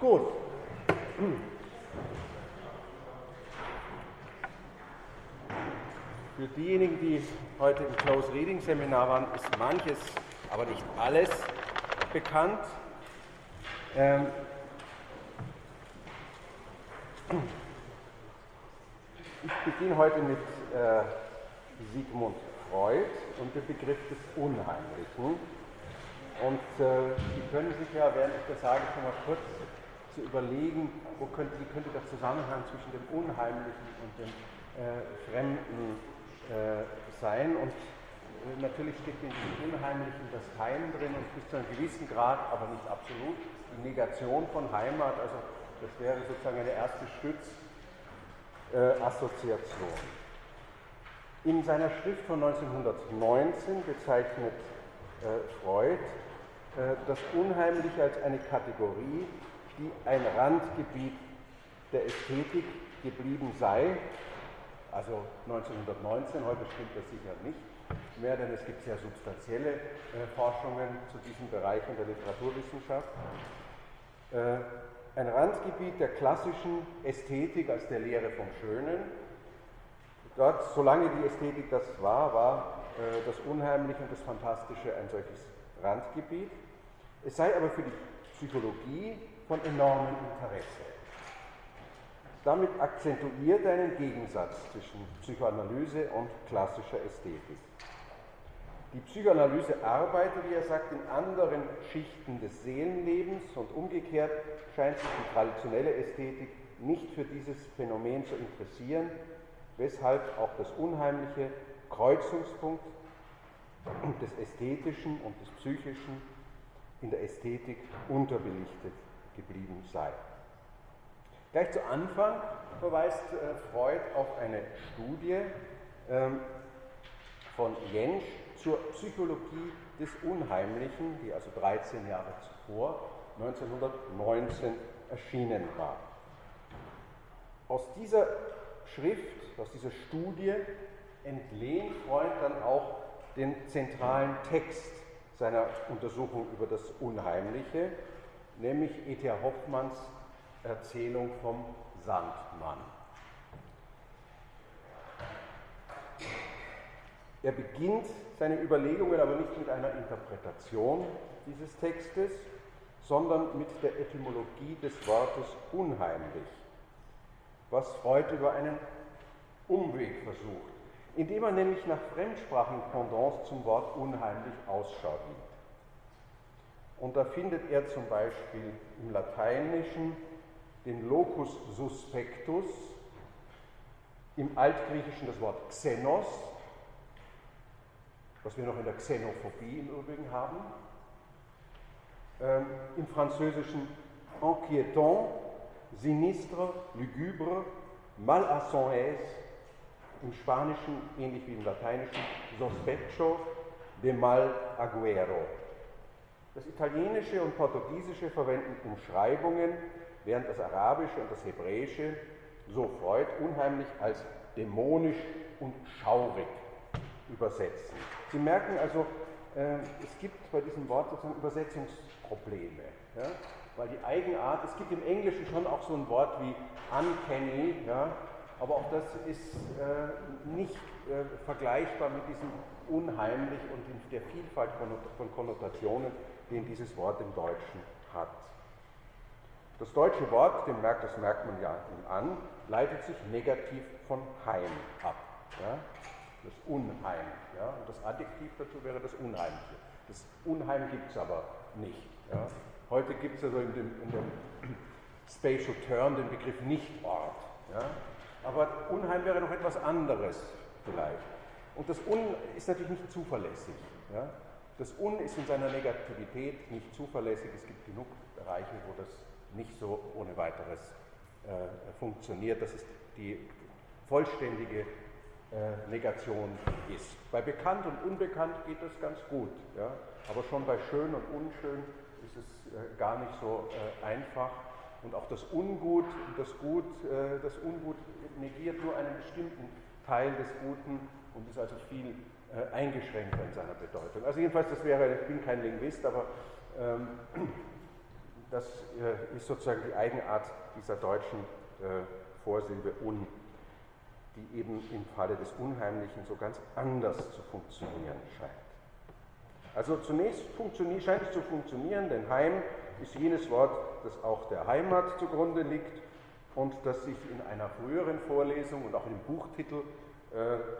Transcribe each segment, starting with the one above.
Gut. Für diejenigen, die heute im Close Reading Seminar waren, ist manches, aber nicht alles bekannt. Ähm ich beginne heute mit äh, Sigmund Freud und dem Begriff des Unheimlichen. Und äh, Sie können sich ja, während ich das sage, schon mal kurz zu überlegen, wo könnte, wie könnte der Zusammenhang zwischen dem Unheimlichen und dem äh, Fremden äh, sein. Und äh, natürlich steckt in dem Unheimlichen das Heim drin und bis zu einem gewissen Grad, aber nicht absolut, die Negation von Heimat. Also das wäre sozusagen eine erste Stützassoziation. In seiner Schrift von 1919 bezeichnet äh, Freud äh, das Unheimliche als eine Kategorie, die ein Randgebiet der Ästhetik geblieben sei. Also 1919, heute stimmt das sicher nicht mehr, denn es gibt sehr substanzielle äh, Forschungen zu diesem Bereich in der Literaturwissenschaft. Äh, ein Randgebiet der klassischen Ästhetik als der Lehre vom Schönen. Dort, solange die Ästhetik das war, war äh, das Unheimliche und das Fantastische ein solches Randgebiet. Es sei aber für die Psychologie von enormem Interesse. Damit akzentuiert er einen Gegensatz zwischen Psychoanalyse und klassischer Ästhetik. Die Psychoanalyse arbeitet, wie er sagt, in anderen Schichten des Seelenlebens und umgekehrt scheint sich die traditionelle Ästhetik nicht für dieses Phänomen zu interessieren, weshalb auch das unheimliche Kreuzungspunkt des Ästhetischen und des Psychischen in der Ästhetik unterbelichtet geblieben sei. Gleich zu Anfang verweist äh, Freud auf eine Studie ähm, von Jentsch zur Psychologie des Unheimlichen, die also 13 Jahre zuvor, 1919, erschienen war. Aus dieser Schrift, aus dieser Studie entlehnt Freud dann auch den zentralen Text seiner Untersuchung über das Unheimliche, nämlich E.T.A. Hoffmanns Erzählung vom Sandmann. Er beginnt seine Überlegungen aber nicht mit einer Interpretation dieses Textes, sondern mit der Etymologie des Wortes unheimlich, was Freud über einen Umweg versucht, indem er nämlich nach fremdsprachigen Pendants zum Wort unheimlich Ausschau hielt. Und da findet er zum Beispiel im Lateinischen den Locus suspectus, im Altgriechischen das Wort Xenos, was wir noch in der Xenophobie im Übrigen haben, ähm, im Französischen inquiétant, sinistre, lugubre, mal à son aise, im Spanischen ähnlich wie im Lateinischen sospecho de mal aguero. Das Italienische und Portugiesische verwenden Umschreibungen, während das Arabische und das Hebräische, so Freud, unheimlich als dämonisch und schaurig übersetzen. Sie merken also, äh, es gibt bei diesem Wort sozusagen Übersetzungsprobleme. Ja? Weil die Eigenart, es gibt im Englischen schon auch so ein Wort wie uncanny, ja? aber auch das ist äh, nicht äh, vergleichbar mit diesem unheimlich und der Vielfalt von Konnotationen, den dieses Wort im Deutschen hat. Das deutsche Wort, das merkt man ja an, leitet sich negativ von Heim ab. Ja? Das Unheim. Ja? Und das Adjektiv dazu wäre das Unheimliche. Das Unheim gibt es aber nicht. Ja? Heute gibt es also in dem, in dem Spatial Turn den Begriff Nichtort. Ja? Aber Unheim wäre noch etwas anderes vielleicht. Und das Un ist natürlich nicht zuverlässig. Ja? Das Un ist in seiner Negativität nicht zuverlässig. Es gibt genug Bereiche, wo das nicht so ohne weiteres äh, funktioniert, dass es die vollständige äh, Negation ist. Bei bekannt und unbekannt geht das ganz gut, ja? aber schon bei schön und unschön ist es äh, gar nicht so äh, einfach. Und auch das Ungut, das Gut, äh, das Ungut negiert nur einen bestimmten Teil des Guten und ist also viel äh, eingeschränkter in seiner Bedeutung. Also jedenfalls, das wäre, ich bin kein Linguist, aber ähm, das äh, ist sozusagen die Eigenart dieser deutschen äh, Vorsilbe un, die eben im Falle des Unheimlichen so ganz anders zu funktionieren scheint. Also zunächst scheint es zu funktionieren, denn Heim ist jenes Wort, das auch der Heimat zugrunde liegt und das sich in einer früheren Vorlesung und auch im Buchtitel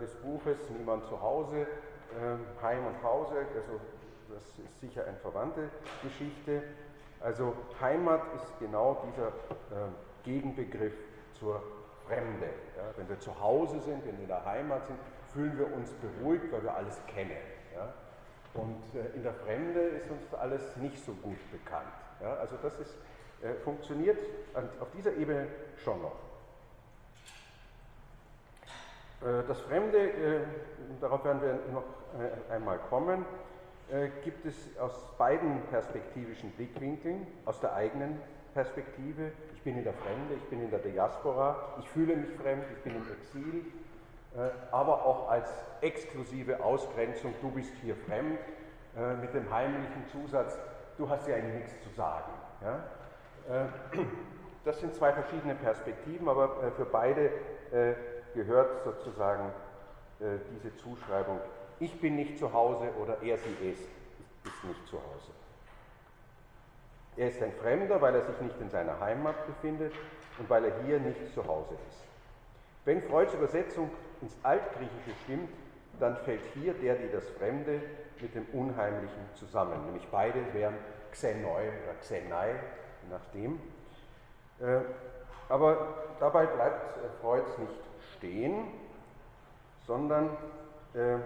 des Buches Niemand zu Hause, äh, Heim und Hause, also das ist sicher eine verwandte Geschichte. Also Heimat ist genau dieser äh, Gegenbegriff zur Fremde. Ja? Wenn wir zu Hause sind, wenn wir in der Heimat sind, fühlen wir uns beruhigt, weil wir alles kennen. Ja? Und äh, in der Fremde ist uns alles nicht so gut bekannt. Ja? Also das ist, äh, funktioniert auf dieser Ebene schon noch. Äh, das Fremde, äh, darauf werden wir noch äh, einmal kommen, gibt es aus beiden perspektivischen Blickwinkeln, aus der eigenen Perspektive. Ich bin in der Fremde, ich bin in der Diaspora, ich fühle mich fremd, ich bin im Exil, aber auch als exklusive Ausgrenzung, du bist hier fremd, mit dem heimlichen Zusatz, du hast ja eigentlich nichts zu sagen. Das sind zwei verschiedene Perspektiven, aber für beide gehört sozusagen äh, diese Zuschreibung, ich bin nicht zu Hause oder er, sie, es ist nicht zu Hause. Er ist ein Fremder, weil er sich nicht in seiner Heimat befindet und weil er hier nicht zu Hause ist. Wenn Freuds Übersetzung ins Altgriechische stimmt, dann fällt hier der, die das Fremde mit dem Unheimlichen zusammen. Nämlich beide wären Xenoi oder Xenai, je nachdem. Äh, aber dabei bleibt äh, Freuds nicht stehen, sondern äh,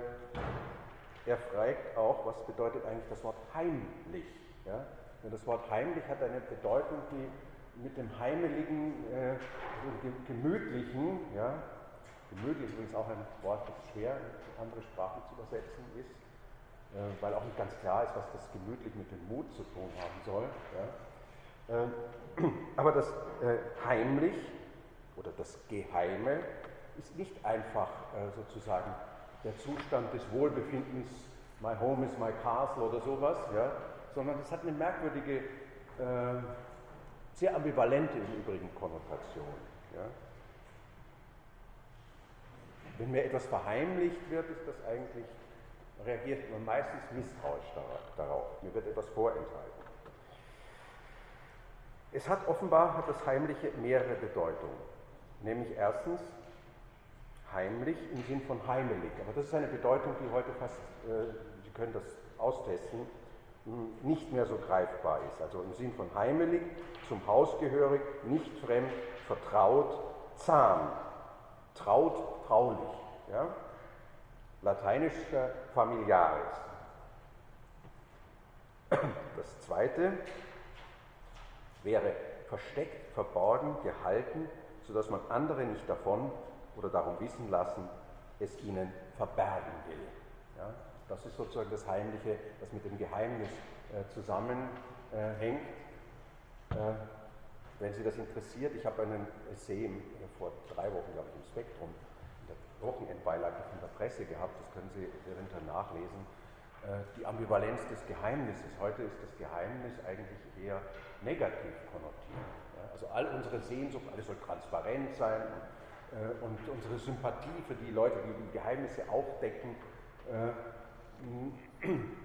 er fragt auch, was bedeutet eigentlich das Wort heimlich. Ja? Denn das Wort heimlich hat eine Bedeutung, die mit dem heimeligen, äh, gemütlichen, ja, gemütlich übrigens auch ein Wort, das schwer in andere Sprachen zu übersetzen ist, äh, weil auch nicht ganz klar ist, was das gemütlich mit dem Mut zu tun haben soll. Ja. Ähm, aber das äh, heimlich oder das Geheime ist nicht einfach äh, sozusagen der Zustand des Wohlbefindens, my home is my castle oder sowas, ja, sondern es hat eine merkwürdige, äh, sehr ambivalente im Übrigen Konnotation. Ja. Wenn mir etwas verheimlicht wird, ist das eigentlich, reagiert man meistens misstrauisch darauf. Mir wird etwas vorenthalten. Es hat offenbar, hat das Heimliche mehrere Bedeutungen. Nämlich erstens, heimlich im Sinn von heimelig. Aber das ist eine Bedeutung, die heute fast, äh, Sie können das austesten, nicht mehr so greifbar ist. Also im Sinn von heimelig, zum Haus gehörig, nicht fremd, vertraut, zahm, traut, traulich. Ja? Lateinischer familiaris. Das zweite wäre versteckt, verborgen, gehalten, sodass man andere nicht davon oder darum wissen lassen, es ihnen verbergen will. Ja, das ist sozusagen das Heimliche, das mit dem Geheimnis äh, zusammenhängt. Äh, wenn Sie das interessiert, ich habe einen Essay im, äh, vor drei Wochen, glaube ich, im Spektrum, in der Wochenendbeilage von der Presse gehabt, das können Sie eventuell nachlesen. Äh, die Ambivalenz des Geheimnisses. Heute ist das Geheimnis eigentlich eher negativ konnotiert. Also all unsere Sehnsucht, alles soll transparent sein und und unsere Sympathie für die Leute, die die Geheimnisse aufdecken, äh,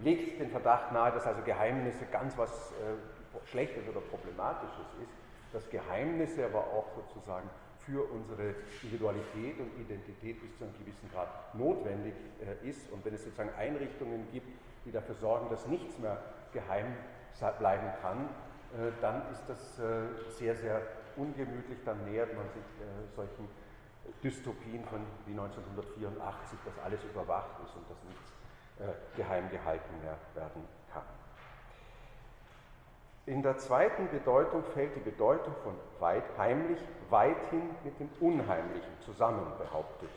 legt den Verdacht nahe, dass also Geheimnisse ganz was äh, Schlechtes oder Problematisches ist, dass Geheimnisse aber auch sozusagen für unsere Individualität und Identität bis zu einem gewissen Grad notwendig ist. Und wenn es sozusagen Einrichtungen gibt, die dafür sorgen, dass nichts mehr geheim bleiben kann, dann ist das sehr, sehr ungemütlich. Dann nähert man sich solchen Dystopien von wie 1984, dass alles überwacht ist und dass nichts äh, geheim gehalten mehr werden kann. In der zweiten Bedeutung fällt die Bedeutung von weit, heimlich weithin mit dem Unheimlichen zusammen, behauptet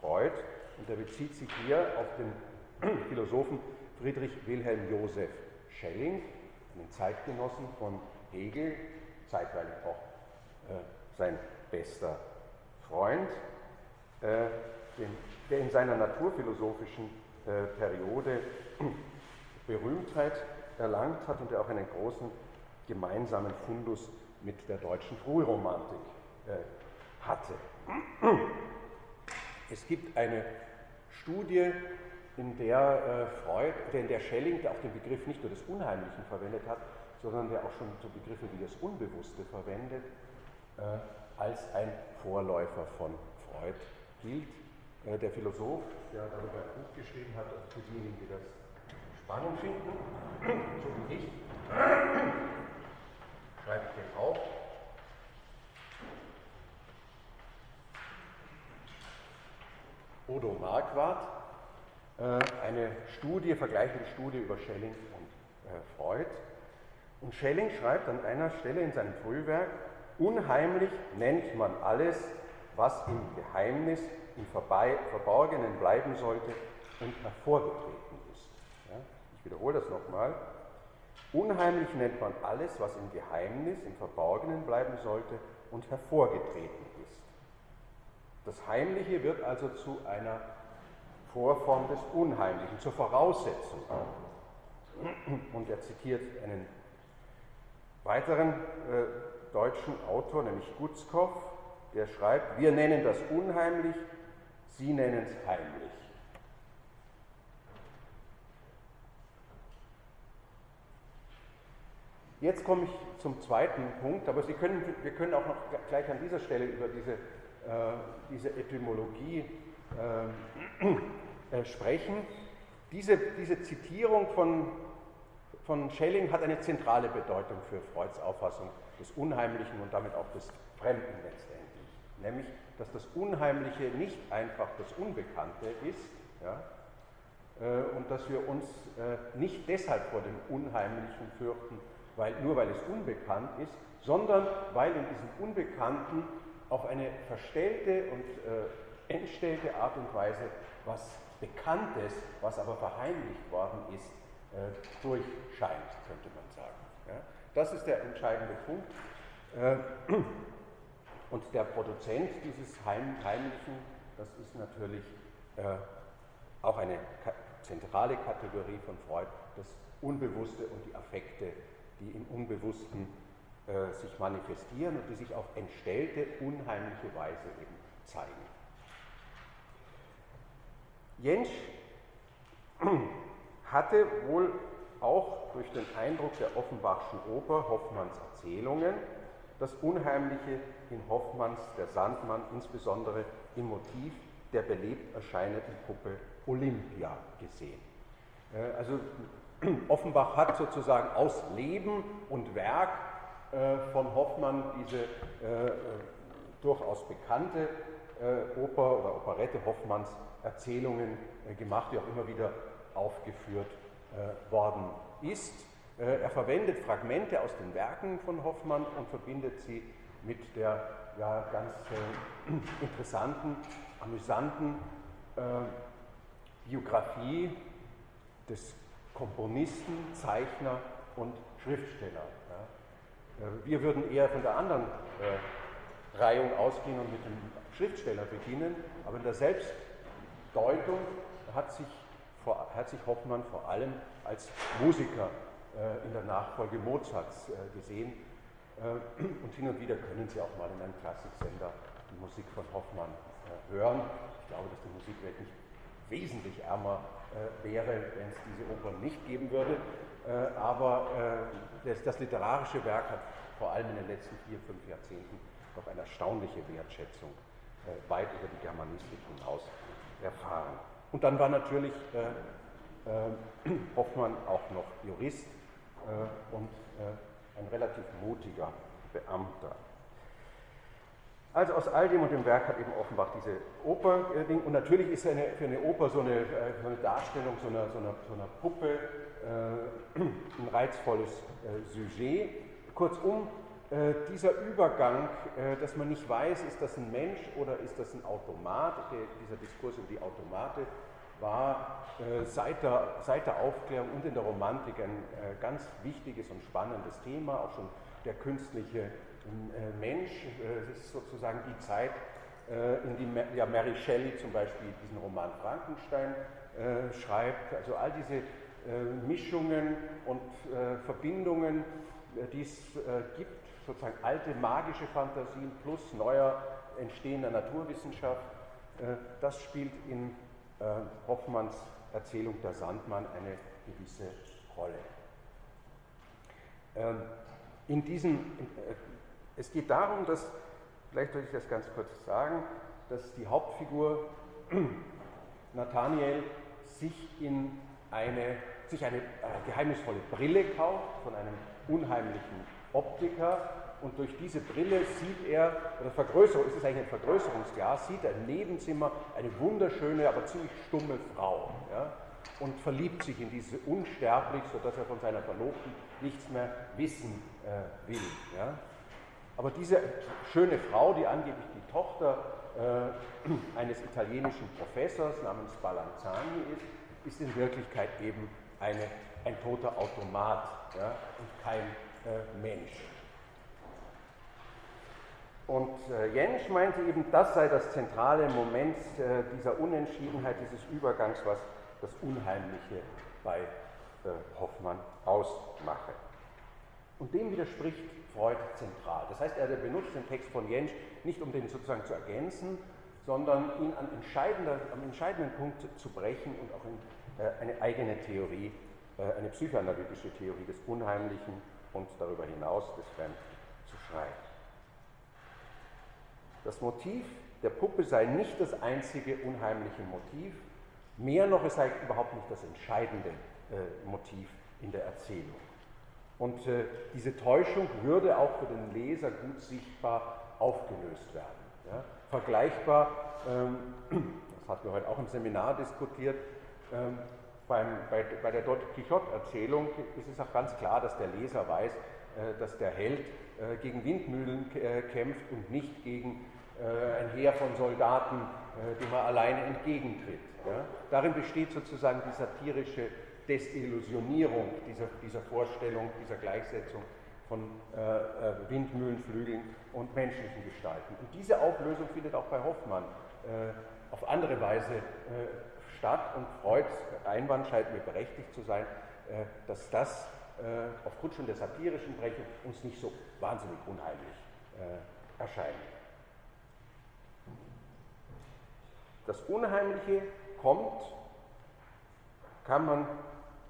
Freud. Und er bezieht sich hier auf den Philosophen Friedrich Wilhelm Joseph Schelling, einen Zeitgenossen von Hegel, zeitweilig auch äh, sein bester Freund, äh, der in seiner naturphilosophischen äh, Periode Berühmtheit erlangt hat und der auch einen großen gemeinsamen Fundus mit der deutschen Frühromantik hatte. Es gibt eine Studie, in der Freud, in der Schelling auch den Begriff nicht nur des Unheimlichen verwendet hat, sondern der auch schon so Begriffe wie das Unbewusste verwendet, als ein Vorläufer von Freud gilt. Der Philosoph, der darüber ein Buch geschrieben hat, also für diejenigen, die das spannend finden, so wie ich, schreibe ich den auf. Odo Marquardt, eine Studie, vergleichende Studie über Schelling und Freud. Und Schelling schreibt an einer Stelle in seinem Frühwerk, unheimlich nennt man alles, was im Geheimnis, im Verborgenen bleiben sollte und hervorgetreten ist. Ja, ich wiederhole das nochmal. Unheimlich nennt man alles, was im Geheimnis, im Verborgenen bleiben sollte und hervorgetreten ist. Das Heimliche wird also zu einer Vorform des Unheimlichen, zur Voraussetzung. Und er zitiert einen weiteren äh, deutschen Autor, nämlich Gutzkow, der schreibt, wir nennen das unheimlich, Sie nennen es heimlich. Jetzt komme ich zum zweiten Punkt, aber Sie können, wir können auch noch gleich an dieser Stelle über diese, äh, diese Etymologie äh, äh, sprechen. Diese, diese Zitierung von, von Schelling hat eine zentrale Bedeutung für Freuds Auffassung des Unheimlichen und damit auch des Fremden letztendlich. Nämlich, dass das Unheimliche nicht einfach das Unbekannte ist ja, äh, und dass wir uns äh, nicht deshalb vor dem Unheimlichen fürchten, weil, nur weil es unbekannt ist, sondern weil in diesem Unbekannten auf eine verstellte und äh, entstellte Art und Weise was Bekanntes, was aber verheimlicht worden ist, äh, durchscheint, könnte man sagen. Ja? Das ist der entscheidende Punkt. Äh, und der Produzent dieses Heimlichen, das ist natürlich äh, auch eine zentrale Kategorie von Freud, das Unbewusste und die Affekte die im Unbewussten äh, sich manifestieren und die sich auf entstellte, unheimliche Weise eben zeigen. Jentsch hatte wohl auch durch den Eindruck der Offenbachschen Oper Hoffmanns Erzählungen das Unheimliche in Hoffmanns Der Sandmann, insbesondere im Motiv der belebt erscheinenden Puppe Olympia gesehen. Äh, also Offenbach hat sozusagen aus Leben und Werk äh, von Hoffmann diese äh, durchaus bekannte Oper oder Operette Hoffmanns Erzählungen gemacht, die auch immer wieder aufgeführt worden ist. Er verwendet Fragmente aus den Werken von Hoffmann und verbindet sie mit der ja, ganz äh, interessanten, amüsanten äh, Biografie des Komponisten, Zeichner und Schriftsteller. Ja. Äh, wir würden eher von der anderen äh, Reihung ausgehen und mit dem Schriftsteller beginnen, aber in der Selbstdeutung hat sich, vor, sich Hoffmann vor allem als Musiker äh, in der Nachfolge Mozarts äh, gesehen. Äh, und hin und wieder können Sie auch mal in einem Klassiksender die Musik von Hoffmann äh, hören. Ich glaube, dass die Musikwelt nicht wesentlich ärmer äh, wäre, wenn es diese Opern nicht geben würde. Äh, aber das, das, literarische Werk hat vor allem in den letzten vier, fünf Jahrzehnten doch eine erstaunliche Wertschätzung weit über die Germanistik hinaus erfahren. Und dann war natürlich Hoffmann auch noch Jurist und ein relativ mutiger Beamter. Also aus all dem und dem Werk hat eben Offenbach diese Oper äh, Ding. Und natürlich ist eine, für eine Oper so eine, äh, so eine Darstellung so einer, so einer, so einer Puppe äh, ein reizvolles äh, Sujet. Kurzum, äh, dieser Übergang, äh, dass man nicht weiß, ist das ein Mensch oder ist das ein Automat, der, dieser Diskurs über die Automate war seit der, seit der Aufklärung und in der Romantik ein ganz wichtiges und spannendes Thema, auch schon der künstliche äh, Mensch, äh, es ist sozusagen die Zeit, äh, in die ja, Mary Shelley zum Beispiel diesen Roman Frankenstein schreibt. Also all diese Mischungen und Verbindungen die es gibt, sozusagen alte magische Fantasien plus neuer entstehender Naturwissenschaft, das spielt in Hoffmanns Erzählung der Sandmann eine gewisse Rolle. Ähm, in diesem, es geht darum, dass, vielleicht soll ich das ganz kurz sagen, dass die Hauptfigur Nathaniel sich in eine, sich eine äh, geheimnisvolle Brille kauft von einem unheimlichen Optiker und durch diese Brille sieht er, oder Vergrößerung, ist es eigentlich ein Vergrößerungsglas, sieht er im Nebenzimmer eine wunderschöne, aber ziemlich stumme Frau ja, und verliebt sich in diese unsterblich, sodass er von seiner Verlobten nichts mehr wissen äh, will. Ja. Aber diese schöne Frau, die angeblich die Tochter äh, eines italienischen Professors namens Balanzani ist, ist in Wirklichkeit eben eine, ein toter Automat ja, und kein äh, Mensch. Und äh, Jensch meinte eben, das sei das zentrale Moment äh, dieser Unentschiedenheit, dieses Übergangs, was das Unheimliche bei Hoffmann ausmache. Und dem widerspricht Freud zentral. Das heißt, er benutzt den Text von Jensch nicht, um den sozusagen zu ergänzen, sondern ihn an am entscheidenden Punkt zu brechen und auch in äh, eine eigene Theorie, äh, eine psychoanalytische Theorie des Unheimlichen und darüber hinaus des Fremden zu schreiben. Das Motiv der Puppe sei nicht das einzige unheimliche Motiv, mehr noch, es sei überhaupt nicht das entscheidende äh, Motiv in der Erzählung. Und äh, diese Täuschung würde auch für den Leser gut sichtbar aufgelöst werden. Ja? Vergleichbar, ähm, das hatten wir heute auch im Seminar diskutiert, ähm, beim, bei, bei, der Don Quixote-Erzählung ist es auch ganz klar, dass der Leser weiß, äh, dass der Held äh, gegen Windmühlen äh, kämpft und nicht gegen ein Heer von Soldaten, dem er alleine entgegentritt. Darin besteht sozusagen die satirische Desillusionierung dieser, dieser Vorstellung, dieser Gleichsetzung von Windmühlenflügeln und menschlichen Gestalten. Und diese Auflösung findet auch bei Hoffmann auf andere Weise statt und Freuds Einwand scheint mir berechtigt zu sein, äh, dass das äh, aufgrund schon der satirischen Brechung uns nicht so wahnsinnig unheimlich erscheint. Das Unheimliche kommt, kann man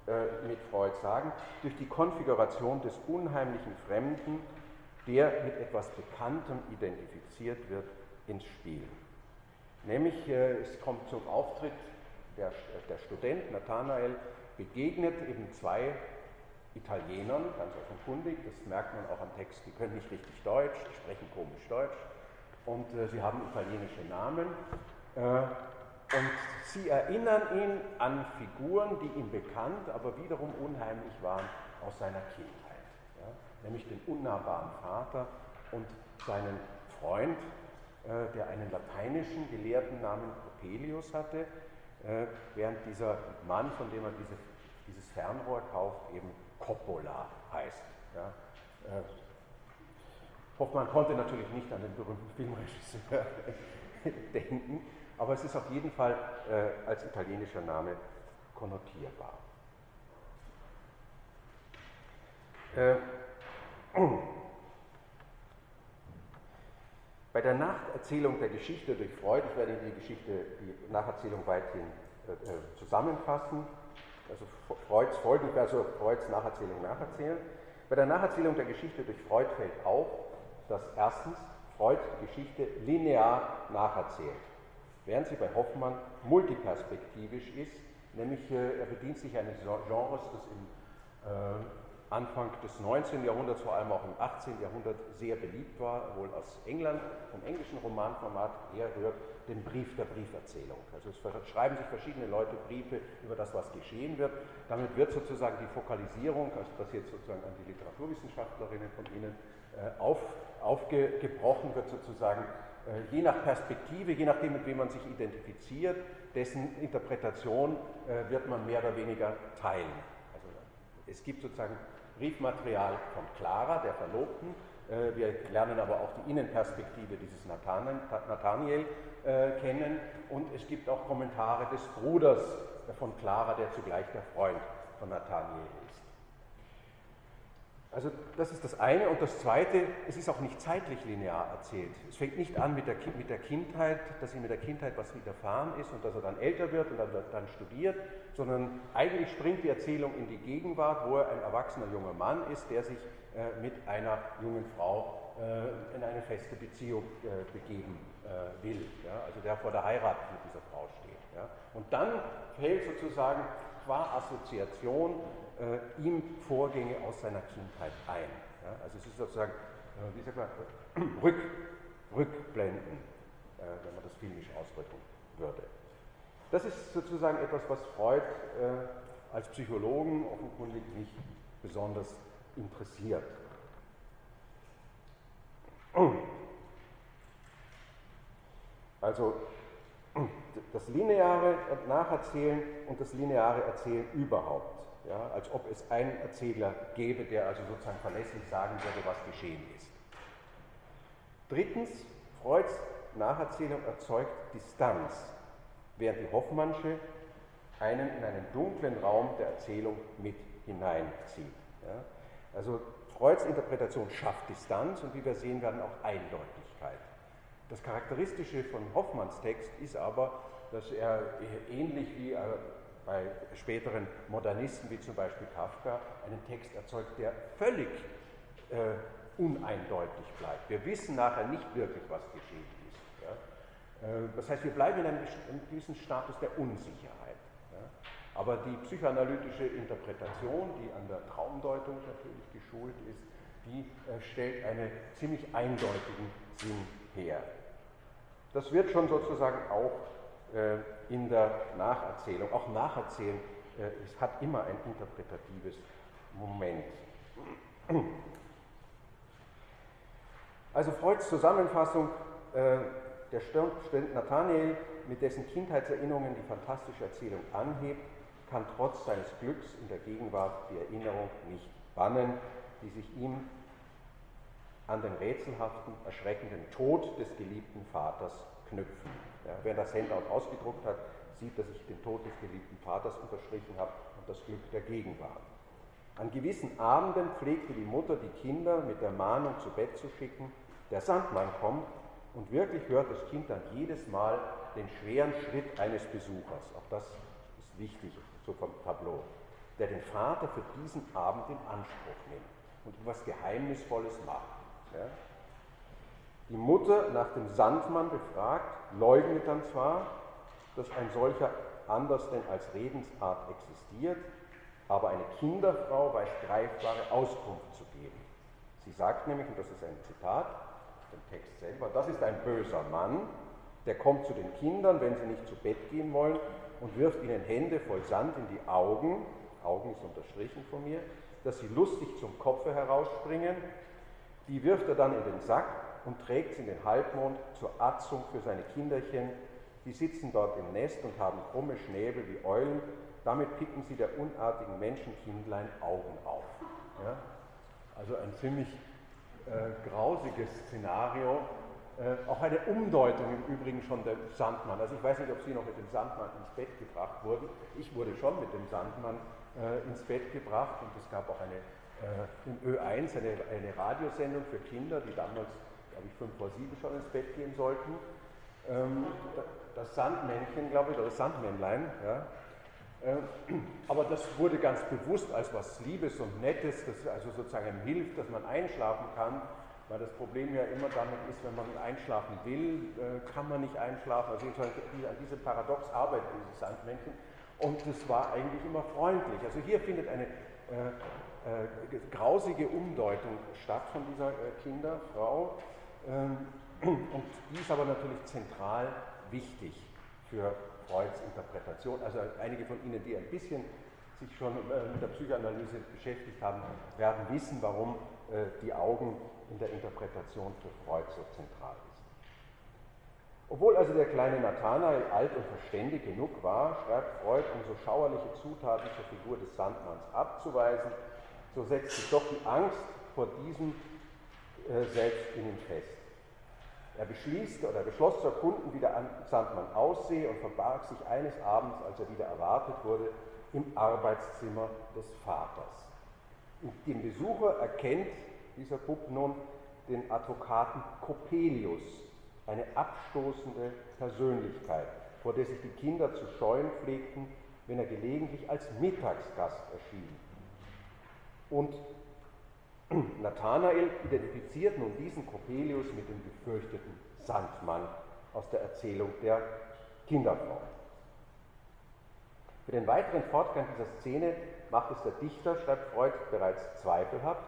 äh, mit Freud sagen, durch die Konfiguration des unheimlichen Fremden, der mit etwas Bekanntem identifiziert wird, ins Spiel. Nämlich, äh, es kommt zum Auftritt, der, der Student Nathanael begegnet eben zwei Italienern, ganz offenkundig, das merkt man auch am Text, die können nicht richtig Deutsch, die sprechen komisch Deutsch und äh, sie haben italienische Namen. Äh, und sie erinnern ihn an Figuren, die ihm bekannt, aber wiederum unheimlich waren aus seiner Kindheit. Ja? Nämlich den unnahbaren Vater und seinen Freund, äh, der einen lateinischen Gelehrten namens Coppelius hatte, äh, während dieser Mann, von dem er diese, dieses Fernrohr kauft, eben Coppola heißt. Ja? Äh, Hoffmann konnte natürlich nicht an den berühmten Filmregisseur denken, aber es ist auf jeden Fall äh, als italienischer Name konnotierbar. Äh, bei der Nacherzählung der Geschichte durch Freud, ich werde die Geschichte, die Nacherzählung weithin äh, äh zusammenfassen, also Freuds Folgen, also Freuds Nacherzählung nacherzählen. Bei der Nacherzählung der Geschichte durch Freud fällt auf, dass erstens Freud die Geschichte linear nacherzählt während sie bei Hoffmann multiperspektivisch ist, nämlich äh, er bedient sich eines Genres, das im äh, Anfang des 19. Jahrhunderts, vor allem auch im 18. Jahrhundert sehr beliebt war, wohl aus England, vom englischen Romanformat herrührt, den Brief der Brieferzählung. Also es schreiben sich verschiedene Leute Briefe über das, was geschehen wird. Damit wird sozusagen die Fokalisierung, also das jetzt sozusagen an die Literaturwissenschaftlerinnen von Ihnen äh, auf, aufgebrochen, wird sozusagen äh, je nach Perspektive, je nachdem, mit wem man sich identifiziert, dessen Interpretation äh, wird man mehr oder weniger teilen. Also es gibt sozusagen Briefmaterial von Clara, der Verlobten. Äh, wir lernen aber auch die Innenperspektive dieses Nathaniel kennen und es gibt auch Kommentare des Bruders von Clara, der zugleich der Freund von Nathaniel ist. Also das ist das eine. Und das zweite, es ist auch nicht zeitlich linear erzählt. Es fängt nicht an mit der, mit der Kindheit, dass ihm mit der Kindheit was widerfahren ist und dass er dann älter wird und dann, dann studiert, sondern eigentlich springt die Erzählung in die Gegenwart, wo er ein erwachsener junger Mann ist, der sich äh, mit einer jungen Frau äh, in eine feste Beziehung äh, begeben äh, will. Ja? Also der vor der Heirat mit dieser Frau steht. Ja? Und dann fällt sozusagen qua Assoziation äh, ihm Vorgänge aus seiner Kindheit ein. Ja? Also es ist sozusagen, äh, wie sagt man, Rück, Rückblenden, äh, wenn man das filmisch ausdrücken würde. Das ist sozusagen etwas, was Freud äh, als Psychologen offenkundig nicht besonders interessiert. Also das lineare Nacherzählen und das lineare Erzählen überhaupt ja, als ob es einen Erzähler gäbe, der also sozusagen verlässlich sagen würde, was geschehen ist. Drittens, Freuds Nacherzählung erzeugt Distanz, während die Hoffmannsche einen in einen dunklen Raum der Erzählung mit hineinzieht. Ja. Also Freuds Interpretation schafft Distanz und wie wir sehen werden auch Eindeutigkeit. Das Charakteristische von Hoffmanns Text ist aber, dass er ähnlich wie bei späteren Modernisten wie zum Beispiel Kafka einen Text erzeugt, der völlig äh, uneindeutig bleibt. Wir wissen nachher nicht wirklich, was geschehen ist. Ja? Äh, das heißt, wir bleiben in einem, einem gewissen Status der Unsicherheit. Ja? Aber die psychoanalytische Interpretation, die an der Traumdeutung natürlich geschult ist, die äh, stellt einen ziemlich eindeutigen Sinn her. Das wird schon sozusagen auch äh, in der Nacherzählung. Auch Nacherzählen äh, es hat immer ein interpretatives Moment. Also Freuds Zusammenfassung, äh, der Student Nathanael, mit dessen Kindheitserinnerungen die fantastische Erzählung anhebt, kann trotz seines Glücks in der Gegenwart die Erinnerung nicht bannen, die sich ihm an den rätselhaften, erschreckenden Tod des geliebten Vaters knüpfen. Ja, wer das Handout ausgedruckt hat, sieht, dass ich den Tod des geliebten Vaters unterstrichen habe und das Glück der Gegenwart. An gewissen Abenden pflegte die Mutter die Kinder mit der Mahnung zu Bett zu schicken, der Sandmann kommt und wirklich hört das Kind dann jedes Mal den schweren Schritt eines Besuchers. Auch das ist wichtig, so vom Tableau, der den Vater für diesen Abend in Anspruch nimmt und etwas Geheimnisvolles macht. Ja? Die Mutter nach dem Sandmann befragt, leugnet dann zwar, dass ein solcher anders denn als Redensart existiert, aber eine Kinderfrau weiß greifbare Auskunft zu geben. Sie sagt nämlich, und das ist ein Zitat, dem Text selber, das ist ein böser Mann, der kommt zu den Kindern, wenn sie nicht zu Bett gehen wollen, und wirft ihnen Hände voll Sand in die Augen, Augen ist unterstrichen von mir, dass sie lustig zum Kopfe herausspringen, die wirft er dann in den Sack und trägt sie in den Halbmond zur Atzung für seine Kinderchen. Die sitzen dort im Nest und haben krumme Schnäbel wie Eulen. Damit picken sie der unartigen Menschenkindlein Augen auf. Ja? Also ein ziemlich äh, grausiges Szenario. Äh, auch eine Umdeutung im Übrigen schon der Sandmann. Also ich weiß nicht, ob Sie noch mit dem Sandmann ins Bett gebracht wurden. Ich wurde schon mit dem Sandmann äh, ins Bett gebracht und es gab auch eine, äh, im Ö1 eine, eine Radiosendung für Kinder, die damals glaube ich, fünf vor sieben schon ins Bett gehen sollten. Ähm, das Sandmännchen, glaube ich, oder das Sandmännlein, ja. Ähm, aber das wurde ganz bewusst als was Liebes und Nettes, das also sozusagen einem hilft, dass man einschlafen kann, weil das Problem ja immer damit ist, wenn man einschlafen will, äh, kann man nicht einschlafen. Also an diesem Paradox arbeitet dieses Sandmännchen. Und das war eigentlich immer freundlich. Also hier findet eine äh, grausige Umdeutung statt von dieser äh, Kinderfrau. Ähm, und die ist aber natürlich zentral wichtig für Freuds Interpretation. Also einige von Ihnen, die ein bisschen sich schon äh, mit der Psychoanalyse beschäftigt haben, werden wissen, warum äh, die Augen in der Interpretation für Freud so zentral ist. Obwohl also der kleine Nathanael alt und verständig genug war, schreibt Freud, um so schauerliche Zutaten zur Figur des Sandmanns abzuweisen, so setzt sich doch die Angst vor diesem äh, selbst in ihm fest. Er beschließt oder beschloss zu erkunden, wie der Sandmann aussehe und verbarg sich eines Abends, als er wieder erwartet wurde, im Arbeitszimmer des Vaters. Dem Besucher erkennt dieser Bub nun den Advokaten Coppelius, eine abstoßende Persönlichkeit, vor der sich die Kinder zu scheuen pflegten, wenn er gelegentlich als Mittagsgast erschien. Und Nathanael identifiziert nun diesen Coppelius mit dem gefürchteten Sandmann aus der Erzählung der Kinderfrau. Für den weiteren Fortgang dieser Szene macht es der Dichter, schreibt Freud, bereits zweifelhaft,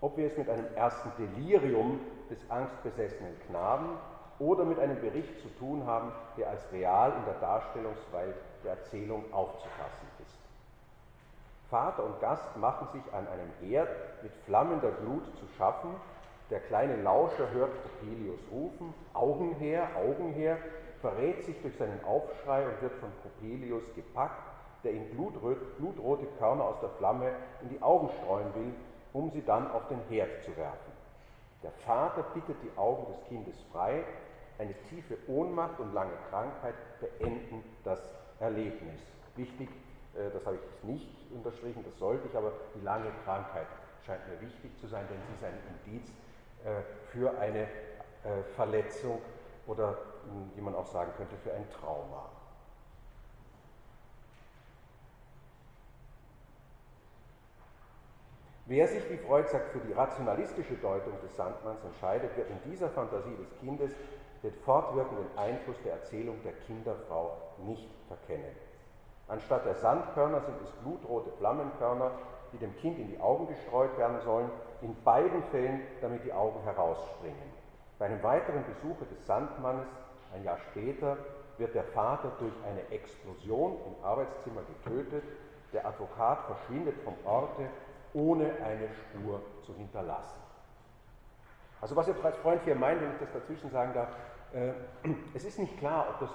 ob wir es mit einem ersten Delirium des angstbesessenen Knaben oder mit einem Bericht zu tun haben, der als real in der Darstellungswelt der Erzählung aufzufassen. Vater und Gast machen sich an einem Herd mit flammender Glut zu schaffen. Der kleine Lauscher hört Coppelius rufen, Augen her, Augen her, verrät sich durch seinen Aufschrei und wird von Coppelius gepackt, der ihm blutrote Körner aus der Flamme in die Augen streuen will, um sie dann auf den Herd zu werfen. Der Vater bittet die Augen des Kindes frei, eine tiefe Ohnmacht und lange Krankheit beenden das Erlebnis. Wichtig, das habe ich nicht unterstrichen, das sollte ich, aber die lange Krankheit scheint mir wichtig zu sein, denn sie ist ein Indiz äh, für eine äh, Verletzung oder, wie man auch sagen könnte, für ein Trauma. Wer sich, wie Freud sagt, für die rationalistische Deutung des Sandmanns entscheidet, wird in dieser Fantasie des Kindes den fortwirkenden Einfluss der Erzählung der Kinderfrau nicht verkennen. Anstatt der Sandkörner sind es blutrote Flammenkörner, die dem Kind in die Augen gestreut werden sollen, in beiden Fällen, damit die Augen herausspringen. Bei einem weiteren Besuche des Sandmannes, ein Jahr später, wird der Vater durch eine Explosion im Arbeitszimmer getötet, der Advokat verschwindet vom Orte, ohne eine Spur zu hinterlassen. Also was Ihr Freund hier meint, wenn ich das dazwischen sagen darf, es ist nicht klar, ob das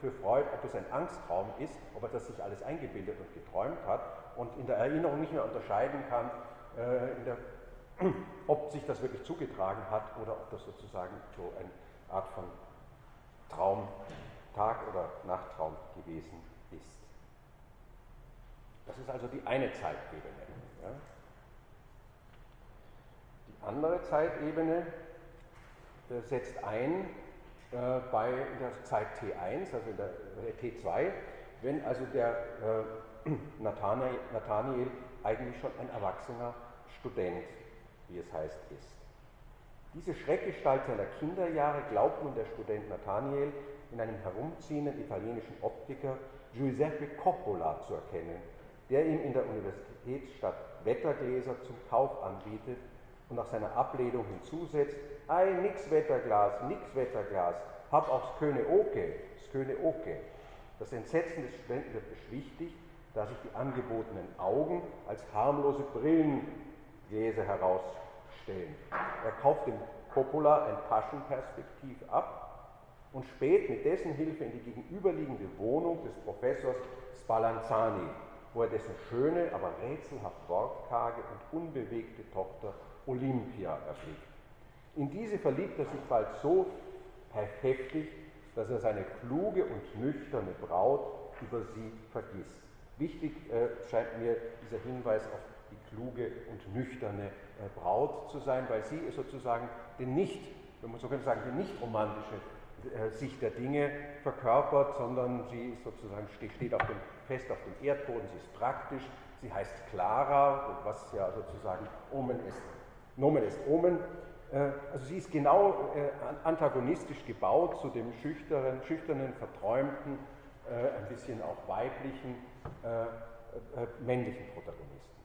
für, Freud, ob das ein Angstraum ist, ob er das sich alles eingebildet und geträumt hat und in der Erinnerung nicht mehr unterscheiden kann, äh, der, ob sich das wirklich zugetragen hat oder ob das sozusagen so eine Art von Traum, Tag- oder Nachttraum gewesen ist. Das ist also die eine Zeitebene. Ja. Die andere Zeitebene äh, setzt ein äh, bei der Zeit T1, also in der äh, T2, wenn also der äh, Nathanael, Nathanael eigentlich schon ein erwachsener Student, wie es heißt, ist. Diese Schreckgestalt seiner Kinderjahre glaubt nun der Student Nathanael in einem herumziehenden italienischen Optiker Giuseppe Coppola zu erkennen, der ihm in der Universitätsstadt Wettergläser zum Kauf anbietet und nach seiner Ablehnung hinzusetzt, ei, nix Wetterglas, nix Wetterglas, hab auch Sköne Oke, Sköne Oke. Das Entsetzen des Studenten wird beschwichtigt, da sich die angebotenen Augen als harmlose Brillengläser herausstellen. Er kauft dem Coppola ein Taschenperspektiv ab und späht mit dessen Hilfe in die gegenüberliegende Wohnung des Professors Spallanzani, wo er dessen schöne, aber rätselhaft wortkarge und unbewegte Tochter Olympia erblickt. In diese verliebt er sich bald so heftig, dass er seine kluge und nüchterne Braut über sie vergisst. Wichtig äh, scheint mir dieser Hinweis auf die kluge und nüchterne äh, Braut zu sein, weil sie sozusagen den nicht, wenn man so könnte sagen, die nicht romantische äh, Sicht der Dinge verkörpert, sondern sie ist sozusagen steht auf dem, fest auf dem Erdboden, sie ist praktisch, sie heißt Clara, was ja sozusagen Omen ist Nomen est Omen. Äh, also sie ist genau äh, antagonistisch gebaut zu dem schüchternen, schüchternen verträumten, äh, ein bisschen auch weiblichen, männlichen Protagonisten.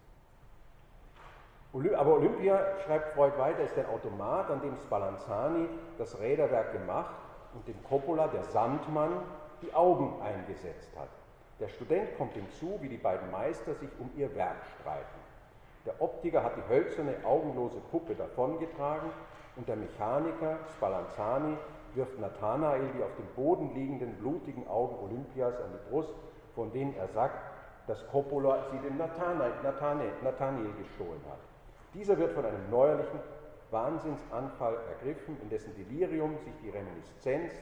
Aber Olympia, schreibt Freud weiter, ist ein Automat, an dem Spallanzani das Räderwerk gemacht und dem Coppola, der Sandmann, die Augen eingesetzt hat. Der Student kommt hinzu, wie die beiden Meister sich um ihr Werk streiten. Der Optiker hat die hölzerne, augenlose Puppe davongetragen und der Mechaniker Spallanzani wirft Nathanael die auf dem Boden liegenden blutigen Augen Olympias an die Brust, von denen er sagt, dass Coppola sie dem Nathanael, Nathanael, Nathanael gestohlen hat. Dieser wird von einem neuerlichen Wahnsinnsanfall ergriffen, in dessen Delirium sich die Reminiszenz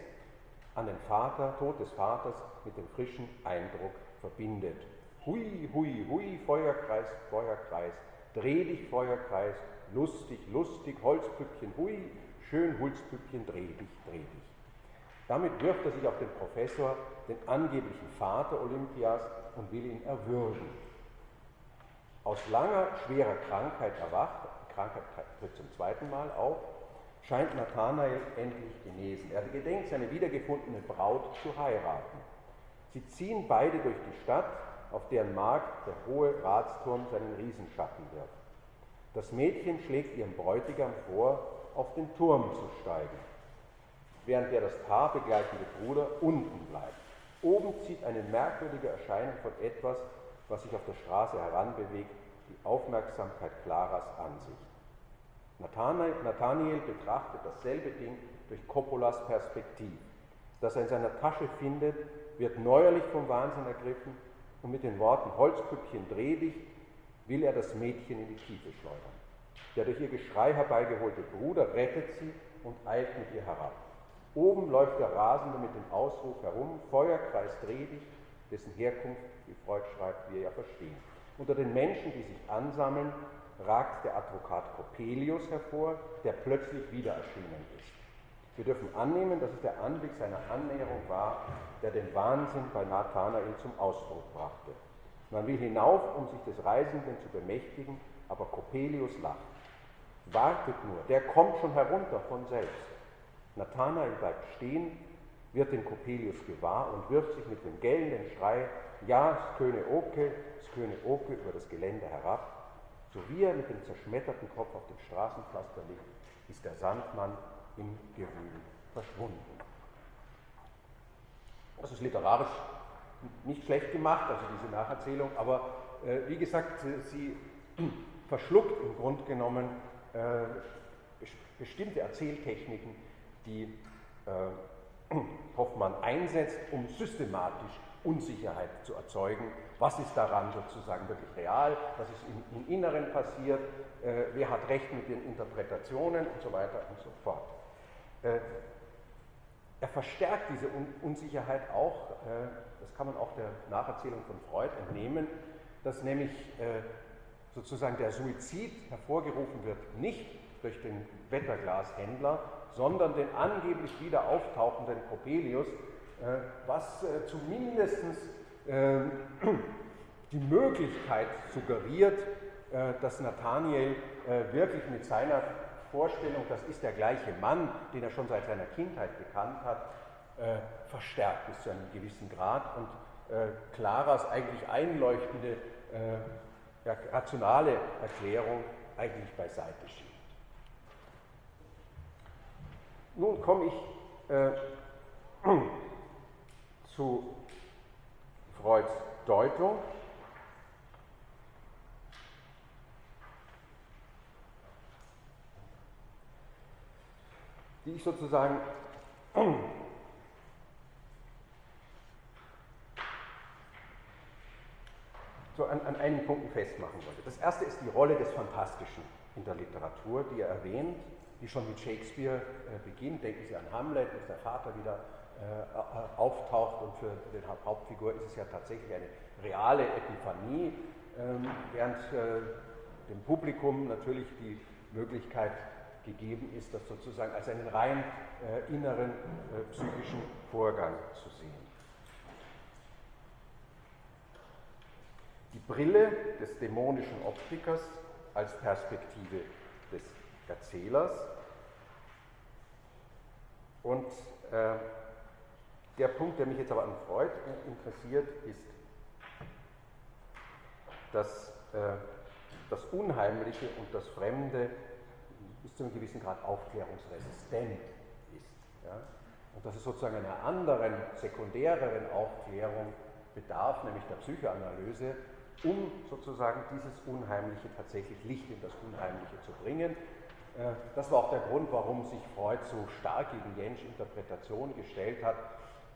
an den Vater, Tod des Vaters mit dem frischen Eindruck verbindet. Hui, hui, hui, Feuerkreis, Feuerkreis, Dreh dich, Feuerkreis, lustig, lustig, Holzpüppchen, hui, schön, Holzpüppchen, dreh dich, dreh dich. Damit wirft er sich auf den Professor, den angeblichen Vater Olympias, und will ihn erwürgen. Aus langer, schwerer Krankheit erwacht, die Krankheit tritt zum zweiten Mal auf, scheint Nathanael endlich genesen. Er gedenkt, seine wiedergefundene Braut zu heiraten. Sie ziehen beide durch die Stadt, auf deren Markt der hohe Ratsturm seinen Riesenschatten wirft. Das Mädchen schlägt ihrem Bräutigam vor, auf den Turm zu steigen, während der das Paar begleitende Bruder unten bleibt. Oben zieht eine merkwürdige Erscheinung von etwas, was sich auf der Straße heranbewegt, die Aufmerksamkeit Claras an sich. Nathanael betrachtet dasselbe Ding durch Coppolas Perspektiv. Das er in seiner Tasche findet, wird neuerlich vom Wahnsinn ergriffen und mit den Worten Holzpüppchen dreh dich, will er das Mädchen in die Tiefe schleudern. Der durch ihr Geschrei herbeigeholte Bruder rettet sie und eilt mit ihr herab. Oben läuft der Rasende mit dem Ausruf herum, Feuerkreis dreh dich, dessen Herkunft, wie Freud schreibt, wir ja verstehen. Unter den Menschen, die sich ansammeln, ragt der Advokat Coppelius hervor, der plötzlich wieder erschienen ist. Wir dürfen annehmen, dass es der Anblick seiner Annäherung war, der den Wahnsinn bei Nathanael zum Ausdruck brachte. Man will hinauf, um sich des Reisenden zu bemächtigen, aber Coppelius lacht. Wartet nur, der kommt schon herunter von selbst. Nathanael bleibt stehen, wird den Coppelius gewahr und wirft sich mit dem gellenden Schrei, ja, Sköne Oke, Sköne Oke über das Gelände herab. So wie er mit dem zerschmetterten Kopf auf dem Straßenpflaster liegt, ist der Sandmann im Gewühl verschwunden. Das ist literarisch nicht schlecht gemacht, also diese Nacherzählung, aber äh, wie gesagt, sie verschluckt im Grunde genommen äh, bestimmte Erzähltechniken, die äh, Hoffmann einsetzt, um systematisch Unsicherheit zu erzeugen. Was ist daran sozusagen wirklich real? Was ist im, im Inneren passiert? Äh, wer hat Recht mit den Interpretationen und so weiter und so fort. Äh, er verstärkt diese Un Unsicherheit auch, äh, das kann man auch der Nacherzählung von Freud entnehmen, dass nämlich äh, sozusagen der Suizid hervorgerufen wird, nicht durch den Wetterglashändler, sondern den angeblich wieder auftauchenden Coppelius, äh, was äh, zumindest ähm, die Möglichkeit suggeriert, äh, dass Nathaniel wirklich mit seiner Vorstellung, das ist der gleiche Mann, den er schon seit seiner Kindheit gekannt hat, verstärkt bis zu einem gewissen Grad und Claras eigentlich einleuchtende, ja, rationale Erklärung eigentlich beiseite schiebt. Nun komme ich äh, zu Freuds Deutung. Die ich sozusagen so an, an einigen Punkten festmachen wollte. Das erste ist die Rolle des Fantastischen in der Literatur, die er erwähnt, die schon mit Shakespeare äh, beginnt. Denken Sie an Hamlet, als der Vater wieder äh, auftaucht und für den Hauptfigur ist es ja tatsächlich eine reale Epiphanie, ähm, während äh, dem Publikum natürlich die Möglichkeit gegeben ist, das sozusagen als einen rein äh, inneren psychischen Vorgang zu sehen. Die Brille des dämonischen Optikers als Perspektive des Erzählers und äh, der Punkt, der mich jetzt aber an Freud interessiert, ist, dass äh, das Unheimliche und das Fremde bis zu einem gewissen Grad aufklärungsresistent ist. Ja? Und dass es sozusagen einer anderen, sekundäreren Aufklärung bedarf, nämlich der Psychoanalyse, um sozusagen dieses Unheimliche tatsächlich Licht in das Unheimliche zu bringen. Äh, das war auch der Grund, warum sich Freud so stark gegen Jensch Interpretation gestellt hat,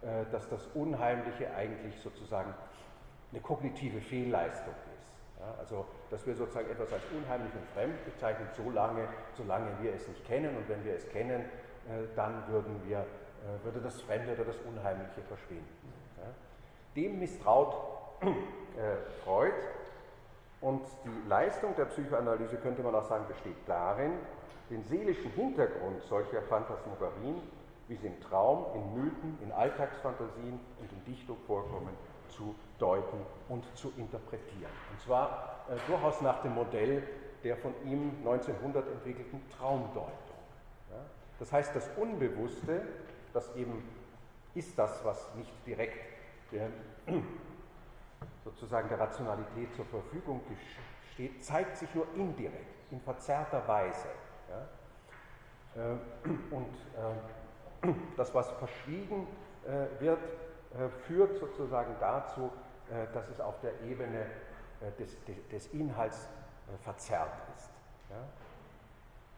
äh, dass das Unheimliche eigentlich sozusagen eine kognitive Fehlleistung ist. Also, dass wir sozusagen etwas als unheimlich und fremd bezeichnen, solange, solange wir es nicht kennen. Und wenn wir es kennen, äh, dann würden wir, äh, würde das Fremde oder das Unheimliche verschwinden. Dem misstraut Freud Und die Leistung der Psychoanalyse, könnte man auch sagen, besteht darin, den seelischen Hintergrund solcher Phantasmagorien, wie sie im Traum, in Mythen, in Alltagsfantasien und in Dichtung vorkommen, zu deuten und zu interpretieren. Und zwar äh, durchaus nach dem Modell der von ihm 1900 entwickelten Traumdeutung. Ja? Das heißt, das Unbewusste, das eben ist das, was nicht direkt der, sozusagen der Rationalität zur Verfügung steht, zeigt sich nur indirekt, in verzerrter Weise. Ja? Äh, und äh, das, was verschwiegen äh, wird, führt sozusagen dazu, dass es auf der Ebene des, des Inhalts verzerrt ist.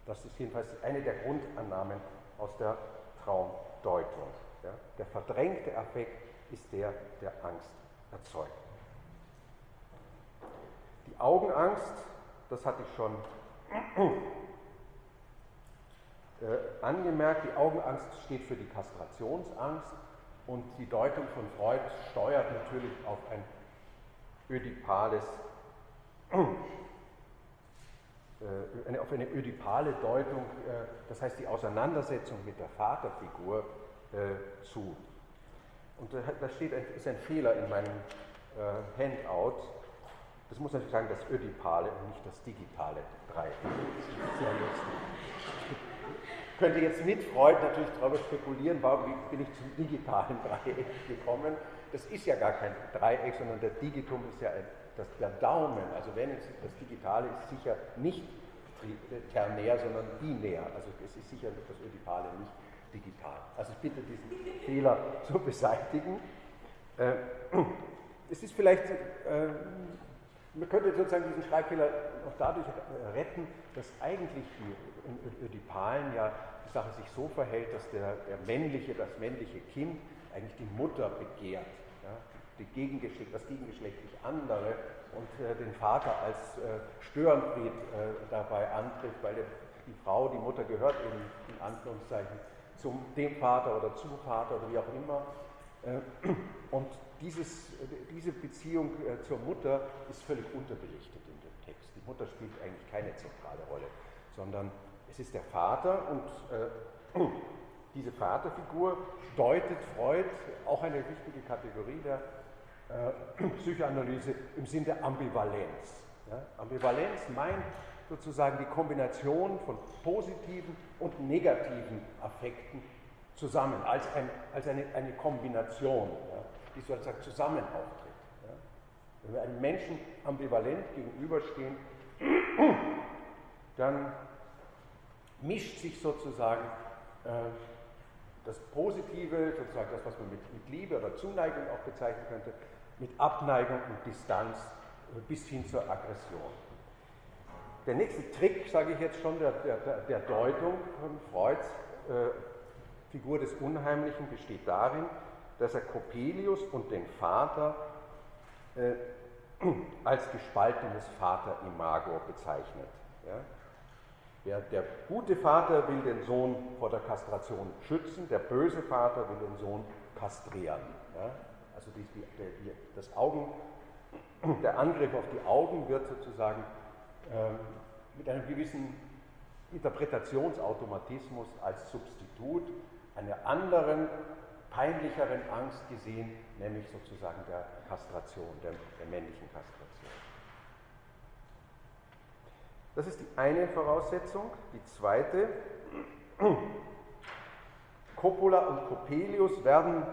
Das ist jedenfalls eine der Grundannahmen aus der Traumdeutung. Der verdrängte Affekt ist der, der Angst erzeugt. Die Augenangst, das hatte ich schon äh, angemerkt, die Augenangst steht für die Kastrationsangst und die Deutung von Freud steuert natürlich auf ein ödipales, äh, auf eine ödipale Deutung, äh, das heißt die Auseinandersetzung mit der Vaterfigur äh, zu. Und da steht, ist ein Fehler in meinem äh, Handout. Das muss natürlich sagen, das ödipale und nicht das digitale Dreieck. Sehr lustig könnte jetzt mit Freud natürlich darüber spekulieren, warum bin ich zum digitalen Dreieck gekommen. Das ist ja gar kein Dreieck, sondern der Digitum ist ja das, der Daumen. Also wenn es, das Digitale ist sicher nicht ternär, sondern binär. Also es ist sicher das Ödipale nicht digital. Also ich bitte diesen Fehler zu beseitigen. Äh, es ist vielleicht, äh, man könnte sozusagen diesen Schreibfehler auch dadurch retten, dass eigentlich die im Ödipalen ja die Sache sich so verhält, dass der, der männliche, das männliche Kind eigentlich die Mutter begehrt, ja, die Gegengeschlecht, das gegengeschlechtlich andere und äh, den Vater als äh, Störenfried äh, dabei antrifft, weil der, die Frau, die Mutter gehört eben in Anführungszeichen zum dem Vater oder zum Vater oder wie auch immer. Äh, und dieses, diese Beziehung äh, zur Mutter ist völlig unterbelichtet in dem Text. Die Mutter spielt eigentlich keine zentrale Rolle, sondern es ist der Vater und äh, diese Vaterfigur deutet Freud, auch eine wichtige Kategorie der äh, Psychoanalyse, im Sinn der Ambivalenz. Ja? Ambivalenz meint sozusagen die Kombination von positiven und negativen Affekten zusammen, als, ein, als eine, eine Kombination, ja, die sozusagen zusammen auftritt. Ja. Wenn wir einem Menschen ambivalent gegenüberstehen, dann mischt sich sozusagen äh, das Positive, sozusagen das, was man mit, mit, Liebe oder Zuneigung auch bezeichnen könnte, mit Abneigung und Distanz äh, bis hin zur Aggression. Der nächste Trick, sage ich jetzt schon, der, der, der Deutung von Freuds äh, Figur des Unheimlichen besteht darin, dass er Coppelius und den Vater äh, als gespaltenes Vaterimago bezeichnet. Ja? Der, der, gute Vater will den Sohn vor der Kastration schützen, der böse Vater will den Sohn kastrieren. Ja? Also die, die, die, das Augen, der Angriff auf die Augen wird sozusagen ähm, mit einem gewissen Interpretationsautomatismus als Substitut einer anderen, peinlicheren Angst gesehen, nämlich sozusagen der Kastration, der, der männlichen Kastration. Das ist die eine Voraussetzung. Die zweite, Coppola und Coppelius werden,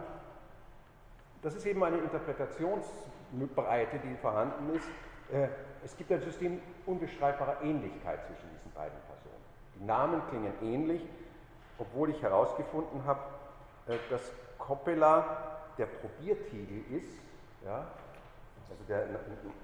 das ist eben eine Interpretationsbreite, die vorhanden ist. Äh, es gibt ein System unbeschreibbarer Ähnlichkeit zwischen diesen beiden Personen. Die Namen klingen ähnlich, obwohl ich herausgefunden habe, äh, dass Coppola der Probiertiegel ist, ja, also der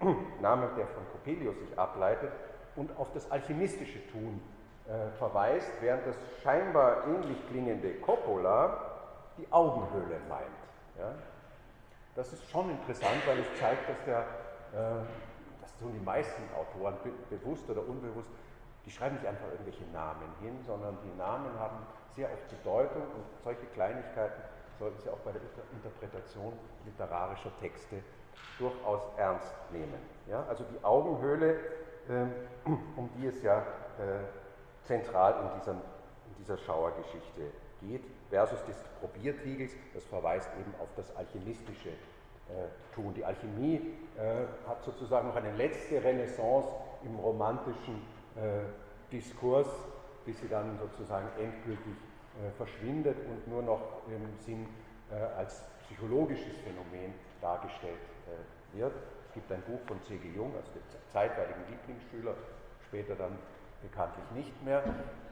Name, der von Coppelius sich ableitet, und auf das alchemistische Tun äh, verweist, während das scheinbar ähnlich klingende Coppola die Augenhöhle meint. Ja. Das ist schon interessant, weil es zeigt, dass, der, äh, das tun die meisten Autoren be bewusst oder unbewusst, die schreiben nicht einfach irgendwelche Namen hin, sondern die Namen haben sehr oft Bedeutung und solche Kleinigkeiten sollten Sie auch bei der Interpretation literarischer Texte durchaus ernst nehmen. Ja? Also die Augenhöhle, äh, um die es ja äh, zentral in, diesem, in dieser Schauergeschichte geht, versus des Probiertriegels, das verweist eben auf das alchemistische äh, Tun. Die Alchemie äh, hat sozusagen noch eine letzte Renaissance im romantischen äh, Diskurs, bis sie dann sozusagen endgültig verschwindet und nur noch im Sinn als psychologisches Phänomen dargestellt wird. Es gibt ein Buch von C.G. Jung, also dem zeitweiligen Lieblingsschüler, später dann bekanntlich nicht mehr,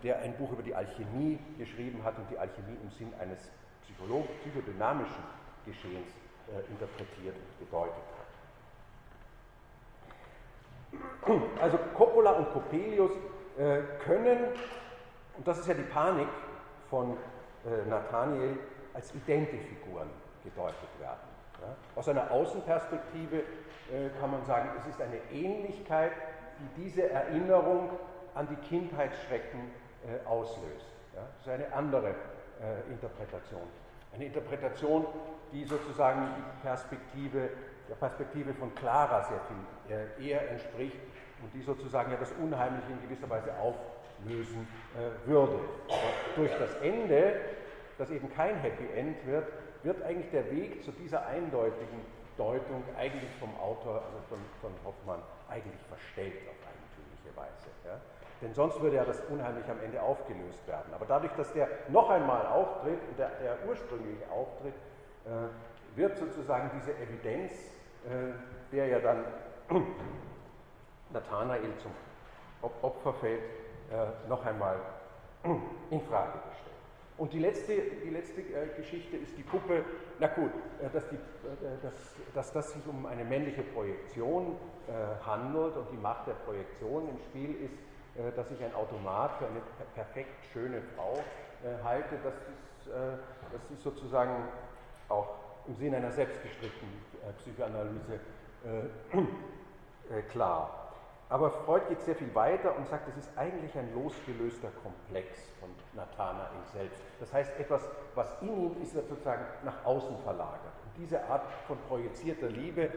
der ein Buch über die Alchemie geschrieben hat und die Alchemie im Sinn eines psychodynamischen Geschehens äh, interpretiert und gedeutet hat. Also Coppola und Coppelius äh, können, und das ist ja die Panik von äh, Nathaniel, als Identifiguren gedeutet werden. Ja? Aus einer Außenperspektive äh, kann man sagen, es ist eine Ähnlichkeit, die diese Erinnerung an die Kindheitsschrecken äh, auslöst. Ja? Das ist eine andere äh, Interpretation. Eine Interpretation, die sozusagen die Perspektive, der Perspektive von Clara sehr viel äh, eher entspricht und die sozusagen ja das Unheimliche in gewisser Weise auflösen äh, würde. Aber durch das Ende, das eben kein Happy End wird, wird eigentlich der Weg zu dieser eindeutigen Deutung eigentlich vom Autor, also von, von Hoffmann, eigentlich verstellt auf eigentümliche Weise. Ja? Denn sonst würde ja das unheimlich am Ende aufgelöst werden. Aber dadurch, dass der noch einmal auftritt und der, der ursprüngliche Auftritt, äh, wird sozusagen diese Evidenz, äh, der ja dann Nathanael zum Opfer fällt, noch einmal in Frage gestellt. Und die letzte, die letzte äh, Geschichte ist die Puppe, na gut, äh, dass, die, äh, dass, dass das sich um eine männliche Projektion handelt und die Macht der Projektion im Spiel ist, dass ich ein Automat für eine perfekt schöne Frau halte, das ist, das ist sozusagen auch im Sinne einer selbstgestrickten Psychoanalyse klar. Aber Freud geht sehr viel weiter und sagt, es ist eigentlich ein losgelöster Komplex von Nathanael selbst. Das heißt, etwas, was in ihm ist, wird sozusagen nach außen verlagert. Und diese Art von projizierter Liebe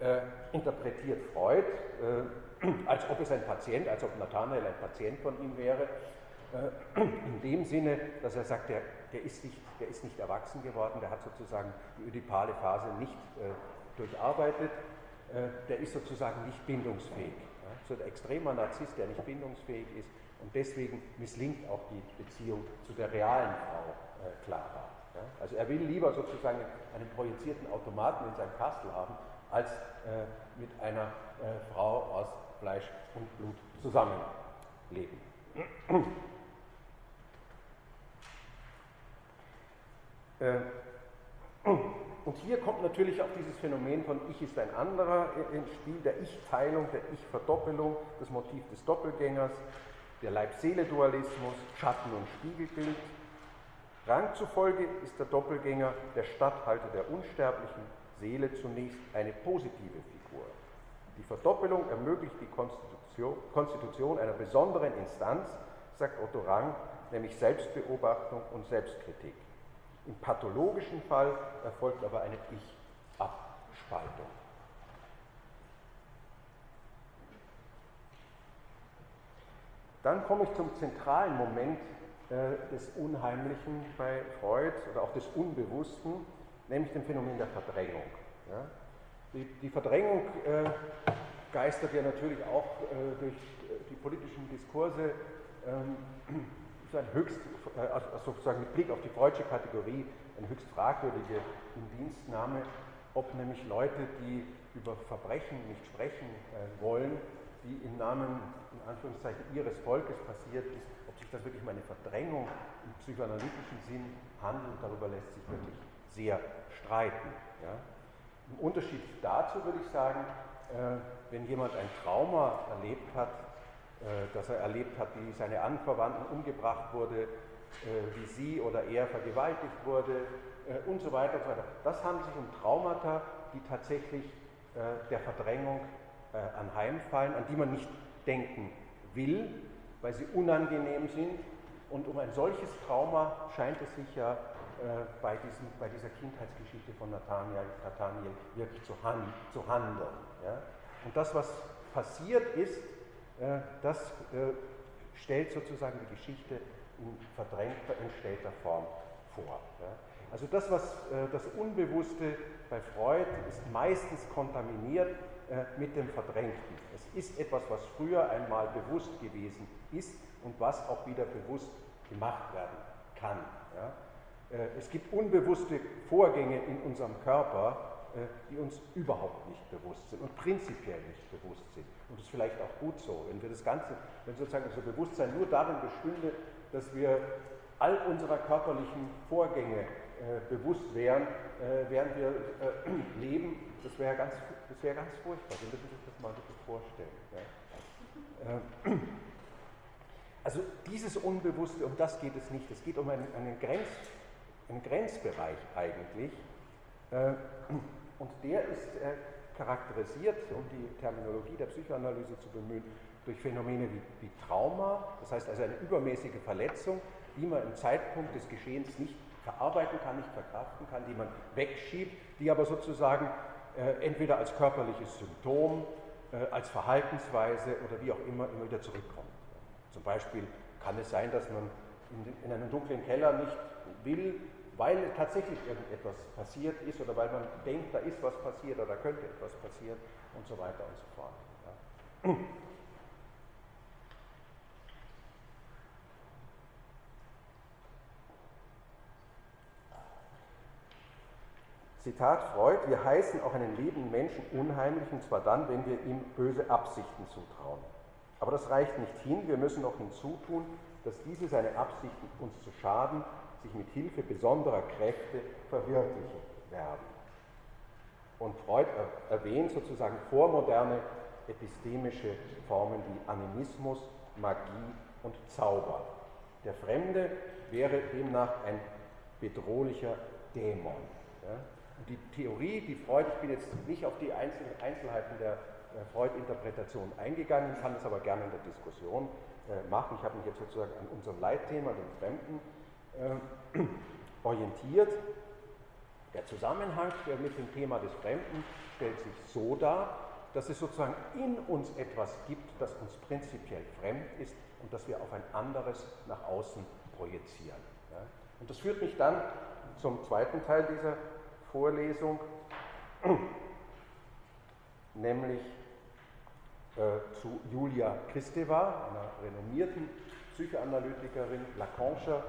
äh, interpretiert Freud, äh, als ob es ein Patient, als ob Nathanael ein Patient von ihm wäre, äh, in dem Sinne, dass er sagt, der, der, ist nicht, der ist nicht erwachsen geworden, der hat sozusagen die ödipale Phase nicht äh, durcharbeitet, äh, der ist sozusagen nicht bindungsfähig so ein extremer Narzisst, der nicht bindungsfähig ist und deswegen misslingt auch die Beziehung zu der realen Frau äh, Clara. Ja? Also er will lieber sozusagen einen projizierten Automaten in seinem Kastel haben, als äh, mit einer äh, Frau aus Fleisch und Blut zusammenleben. äh, und hier kommt natürlich auch dieses Phänomen von Ich ist ein anderer ins Spiel, der Ich-Teilung, der Ich-Verdoppelung, das Motiv des Doppelgängers, der Leib-Seele-Dualismus, Schatten- und Spiegelbild. Rang zufolge ist der Doppelgänger der Statthalter der unsterblichen Seele zunächst eine positive Figur. Die Verdoppelung ermöglicht die Konstitution, Konstitution einer besonderen Instanz, sagt Otto Rang, nämlich Selbstbeobachtung und Selbstkritik. Im pathologischen Fall erfolgt aber eine Ich-Abspaltung. Dann komme ich zum zentralen Moment äh, des Unheimlichen bei Freud oder auch des Unbewussten, nämlich dem Phänomen der Verdrängung. Ja? Die, die, Verdrängung äh, geistert ja natürlich auch äh, durch äh, die politischen Diskurse ähm, ein höchst, äh, also sozusagen mit Blick auf die freudsche Kategorie, eine höchst fragwürdige Indienstnahme, ob nämlich Leute, die über Verbrechen nicht sprechen äh, wollen, die im Namen, in Anführungszeichen, ihres Volkes passiert ist, ob sich das wirklich um eine Verdrängung im psychoanalytischen Sinn handelt, darüber lässt sich wirklich sehr streiten. Ja. Im Unterschied dazu würde ich sagen, äh, wenn jemand ein Trauma erlebt hat, dass er erlebt hat, wie seine Anverwandten umgebracht wurde, äh, wie sie oder er vergewaltigt wurde äh, und so weiter und so weiter. Das handelt sich um Traumata, die tatsächlich der Verdrängung anheimfallen, an die man nicht denken will, weil sie unangenehm sind. Und um ein solches Trauma scheint es sich ja äh, bei, diesem, bei dieser Kindheitsgeschichte von Nathaniel, Nathaniel wirklich zu, hand, zu handeln. Ja? Und das, was passiert ist, äh, das äh, stellt sozusagen die Geschichte in verdrängter, entstellter Form vor. Also das, was äh, das Unbewusste bei Freud ist meistens kontaminiert äh, mit dem Verdrängten. Es ist etwas, was früher einmal bewusst gewesen ist und was auch wieder bewusst gemacht werden kann. Äh, es gibt unbewusste Vorgänge in unserem Körper, äh, die uns überhaupt nicht bewusst sind und prinzipiell nicht bewusst sind. Und das ist vielleicht auch gut so, wenn wir das Ganze, wenn sozusagen unser Bewusstsein nur darin bestünde, dass wir all unserer körperlichen Vorgänge äh, bewusst wären, äh, während wir äh, leben, das wäre ganz, wär ganz furchtbar. Wir müssen sich das mal wirklich vorstellen. Ja. Ähm, also dieses Unbewusste, um das geht es nicht. Es geht um einen, einen, Grenz, einen Grenzbereich eigentlich. Äh, und der ist äh, charakterisiert, um die Terminologie der Psychoanalyse zu bemühen, durch Phänomene wie, wie Trauma, das heißt also eine übermäßige Verletzung, die man im Zeitpunkt des Geschehens nicht verarbeiten kann, nicht verkraften kann, die man wegschiebt, die aber sozusagen äh, entweder als körperliches Symptom, äh, als Verhaltensweise oder wie auch immer immer wieder zurückkommt. Zum Beispiel kann es sein, dass man in, in einem dunklen Keller nicht will, weil tatsächlich irgendetwas passiert ist oder weil man denkt, da ist was passiert oder da könnte etwas passieren und so weiter und so fort. Ja. Zitat Freud, wir heißen auch einen lebenden Menschen unheimlich, und zwar dann, wenn wir ihm böse Absichten zutrauen. Aber das reicht nicht hin, wir müssen noch hinzutun, dass diese seine Absichten, uns zu schaden, sich mit Hilfe besonderer Kräfte verwirklichen werden. Und Freud erwähnt sozusagen vormoderne epistemische Formen wie Animismus, Magie und Zauber. Der Fremde wäre demnach ein bedrohlicher Dämon. Ja? die Theorie, die Freud, ich bin jetzt nicht auf die Einzelheiten der Freud-Interpretation eingegangen, kann es aber gerne in der Diskussion äh, machen. Ich habe mich jetzt sozusagen an unserem Leitthema, dem Fremden, äh, orientiert. Der Zusammenhang mit dem Thema des Fremden stellt sich so dar, dass es sozusagen in uns etwas gibt, das uns prinzipiell fremd ist und das wir auf ein anderes nach außen projizieren. Und das führt mich dann zum zweiten Teil dieser Vorlesung, nämlich äh, zu Julia Kristeva, einer renommierten Psychoanalytikerin, Lacanischer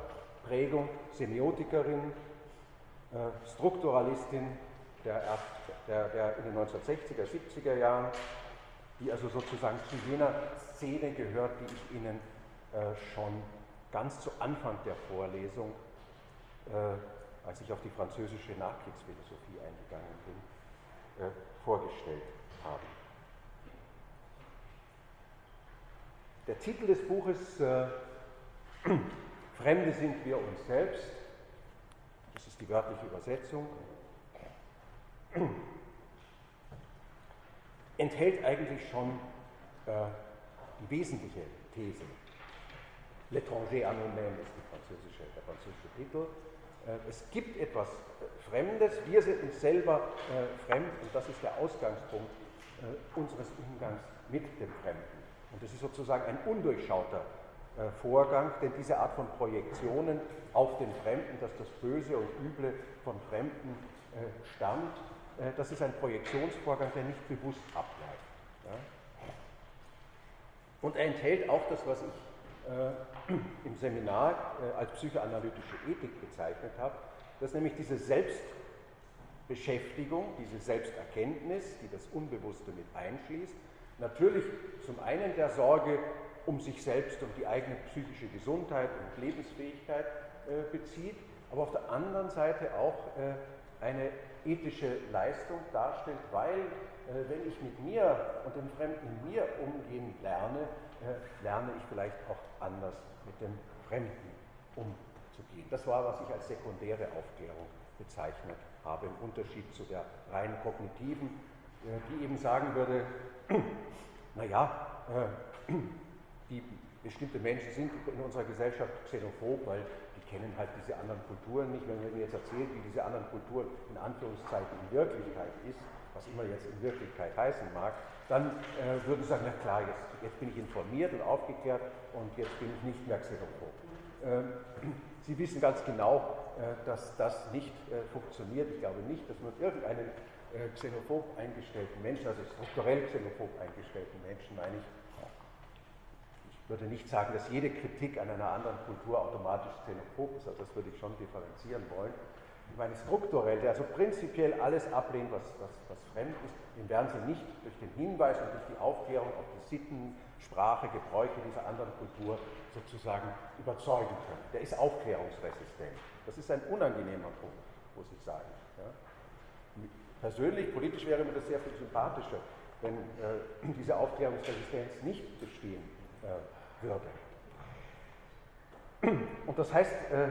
Prägung, Semiotikerin, äh, Strukturalistin der, der, der in den 1960er, 70er Jahren, die also sozusagen zu jener Szene gehört, die ich Ihnen äh, schon ganz zu Anfang der Vorlesung äh, als ich auf die französische Nachkriegsphilosophie eingegangen bin, äh, vorgestellt habe. Der Titel des Buches äh, Fremde sind wir uns selbst, das ist die wörtliche Übersetzung, enthält eigentlich schon äh, die wesentliche These. L'étranger anonyme ist französische, der französische Titel. Äh, es gibt etwas äh, Fremdes, wir sind uns selber äh, fremd und das ist der Ausgangspunkt unseres Umgangs mit dem Fremden. Und das ist sozusagen ein undurchschauter Vorgang, denn diese Art von Projektionen auf den Fremden, dass das Böse und Üble von Fremden stammt, das ist ein Projektionsvorgang, der nicht bewusst abläuft. Und er enthält auch das, was ich äh, im Seminar äh, als psychoanalytische Ethik bezeichnet habe, dass nämlich diese Selbstbeschäftigung, diese Selbsterkenntnis, die das Unbewusste mit einschließt, natürlich zum einen der Sorge um sich selbst, um die eigene psychische Gesundheit und Lebensfähigkeit äh, bezieht, aber auf der anderen Seite auch eine ethische Leistung darstellt, weil wenn ich mit mir und dem Fremden mir umgehen lerne, lerne ich vielleicht auch anders mit dem Fremden umzugehen. Das war, was ich als sekundäre Aufklärung bezeichnet habe, im Unterschied zu der rein kognitiven, äh, die eben sagen würde, naja, äh, die bestimmte Menschen sind in unserer Gesellschaft xenophob, weil die kennen halt diese anderen Kulturen nicht. Wenn man mir jetzt erzählt, wie diese anderen Kulturen in Anführungszeichen in Wirklichkeit ist, was immer jetzt in Wirklichkeit heißen mag, dann äh, würden sie sagen, na klar, jetzt, jetzt, bin ich informiert und aufgeklärt und jetzt bin ich nicht mehr xenophob. Ähm, sie wissen ganz genau, äh, dass das nicht äh, funktioniert. Ich glaube nicht, dass man irgendeinen äh, xenophob eingestellten Menschen, also strukturell xenophob eingestellten Menschen, meine ich würde nicht sagen, dass jede Kritik an einer anderen Kultur automatisch xenophob ist, also das würde ich schon differenzieren wollen. Ich meine, strukturell, der also prinzipiell alles ablehnt, was, was, was fremd ist, den werden Sie nicht durch den Hinweis und durch die Aufklärung auf die Sitten, Sprache, Gebräuche dieser anderen Kultur sozusagen überzeugen können. Der ist aufklärungsresistent. Das ist ein unangenehmer Punkt, muss ich sagen. Ja. Persönlich, politisch wäre mir das sehr viel sympathischer, wenn äh, diese Aufklärungsresistenz nicht bestehen äh, würde. Und das heißt, äh,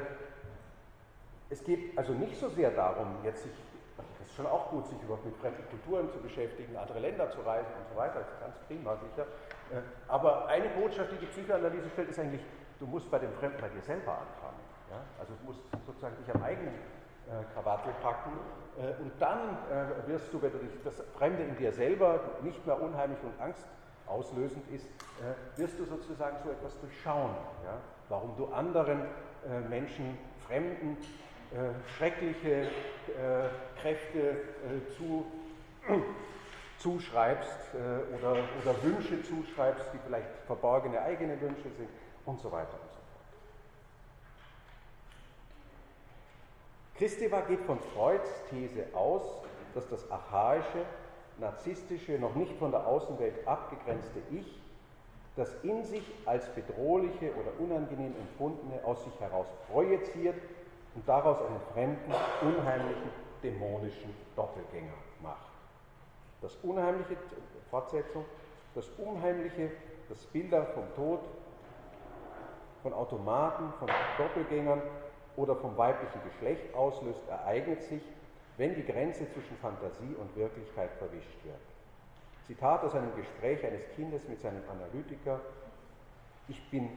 es geht also nicht so sehr darum, jetzt sich, das ist schon auch gut, sich überhaupt mit fremden Kulturen zu beschäftigen, andere Länder zu reisen und so weiter, das ist ganz prima sicher. Äh, aber eine Botschaft, die die Psychoanalyse stellt, ist eigentlich, du musst bei dem Fremden bei dir selber anfangen. Ja? Also du musst sozusagen dich am eigenen äh, Krawattel packen und dann wirst du, wenn du dich das Fremde in dir selber nicht mehr unheimlich und angstauslösend ist, äh, wirst du sozusagen so etwas durchschauen, ja? warum du anderen äh, Menschen, Fremden, schreckliche Kräfte zu zuschreibst äh, oder, oder Wünsche zuschreibst, die vielleicht verborgene eigene Wünsche sind und so weiter und so fort. Christeva geht von Freuds These aus, dass das archaische, narzisstische, noch nicht von der Außenwelt abgegrenzte Ich, das in sich als bedrohliche oder unangenehm empfundene aus sich heraus projiziert und daraus einen fremden, unheimlichen, dämonischen Doppelgänger macht. Das Unheimliche, Fortsetzung, das Unheimliche, das Bilder vom Tod, von Automaten, von Doppelgängern oder vom weiblichen Geschlecht auslöst, ereignet sich, wenn die Grenze zwischen Fantasie und Wirklichkeit verwischt wird. Zitat aus einem Gespräch eines Kindes mit seinem Analytiker, ich bin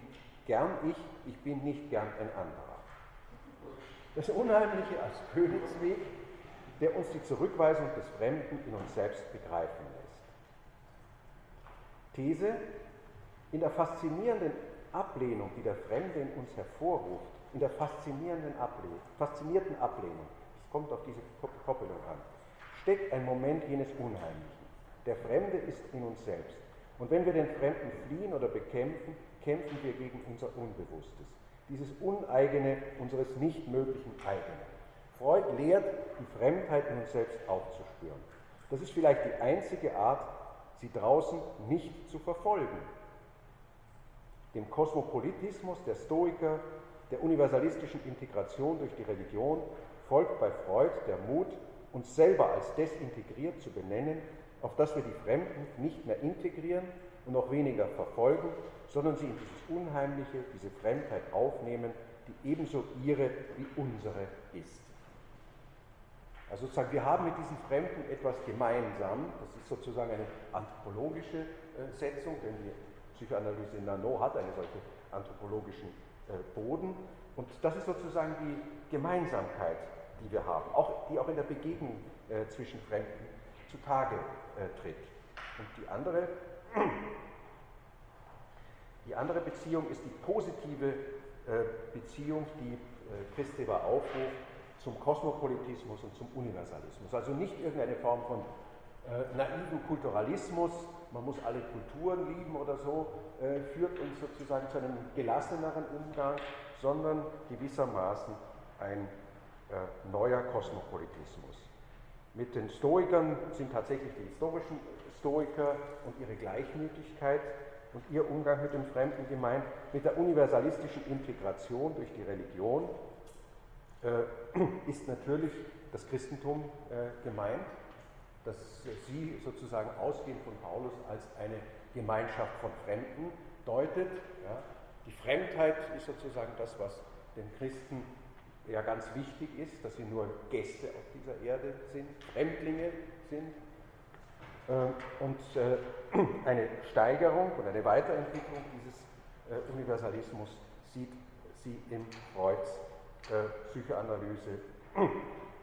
gern ich, ich bin nicht gern ein anderer. Das Unheimliche als Königsweg der uns die Zurückweisung des Fremden in uns selbst begreifen lässt. These, in der faszinierenden Ablehnung, die der Fremde in uns hervorruft, in der faszinierenden Ablehnung, faszinierten Ablehnung, kommt auf diese Koppelung an, steckt ein Moment jenes Unheimlichen. Der Fremde ist in uns selbst. Und wenn wir den Fremden fliehen oder bekämpfen, kämpfen wir gegen unser Unbewusstes, dieses Uneigene unseres nicht möglichen Eigenen. Freud lehrt, die Fremdheit in uns selbst aufzuspüren. Das ist vielleicht die einzige Art, sie draußen nicht zu verfolgen. Dem Kosmopolitismus der Stoiker, der universalistischen Integration durch die Religion folgt bei Freud der Mut, uns selber als desintegriert zu benennen, auf dass wir die Fremden nicht mehr integrieren und noch weniger verfolgen, sondern sie in dieses Unheimliche, diese Fremdheit aufnehmen, die ebenso ihre wie unsere ist. Also sozusagen, wir haben mit diesen Fremden etwas gemeinsam. Das ist sozusagen eine anthropologische äh, Setzung, denn die Psychoanalyse Nano hat einen solchen anthropologischen äh, Boden. Und das ist sozusagen die Gemeinsamkeit, die wir haben, auch, die auch in der Begegnung äh, zwischen Fremden zutage äh, tritt. Und die andere, die andere Beziehung ist die positive äh, Beziehung, die äh, Christeva aufruft zum Kosmopolitismus und zum Universalismus. Also nicht irgendeine Form von äh, naiven Kulturalismus, man muss alle Kulturen lieben oder so, äh, führt uns sozusagen zu einem gelasseneren Umgang, sondern gewissermaßen ein äh, neuer Kosmopolitismus. Mit den Stoikern sind tatsächlich die historischen Stoiker und ihre Gleichmütigkeit und ihr Umgang mit dem Fremden gemeint, mit der universalistischen Integration durch die Religion äh, ist natürlich das Christentum äh, gemeint, dass sie sozusagen ausgehend von Paulus als eine Gemeinschaft von Fremden deutet. Ja. Die Fremdheit ist sozusagen das, was den Christen ja ganz wichtig ist, dass sie nur Gäste auf dieser Erde sind, Fremdlinge sind. Äh, und eine Steigerung oder eine Weiterentwicklung dieses äh, Universalismus sieht sie Freuds äh, Psychoanalyse,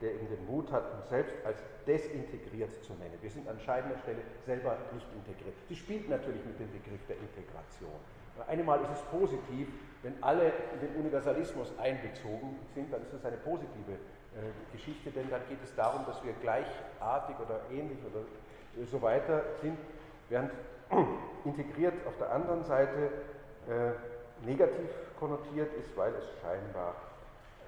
der eben den Mut hat, uns selbst als desintegriert zu nennen. Wir sind an entscheidender Stelle selber nicht integriert. Sie spielt natürlich mit dem Begriff der Integration. Einmal ist es positiv, wenn alle in den Universalismus einbezogen sind, dann ist es eine positive äh, Geschichte, denn dann geht es darum, dass wir gleichartig oder ähnlich oder so weiter sind, während integriert auf der anderen Seite äh, negativ konnotiert ist, weil es scheinbar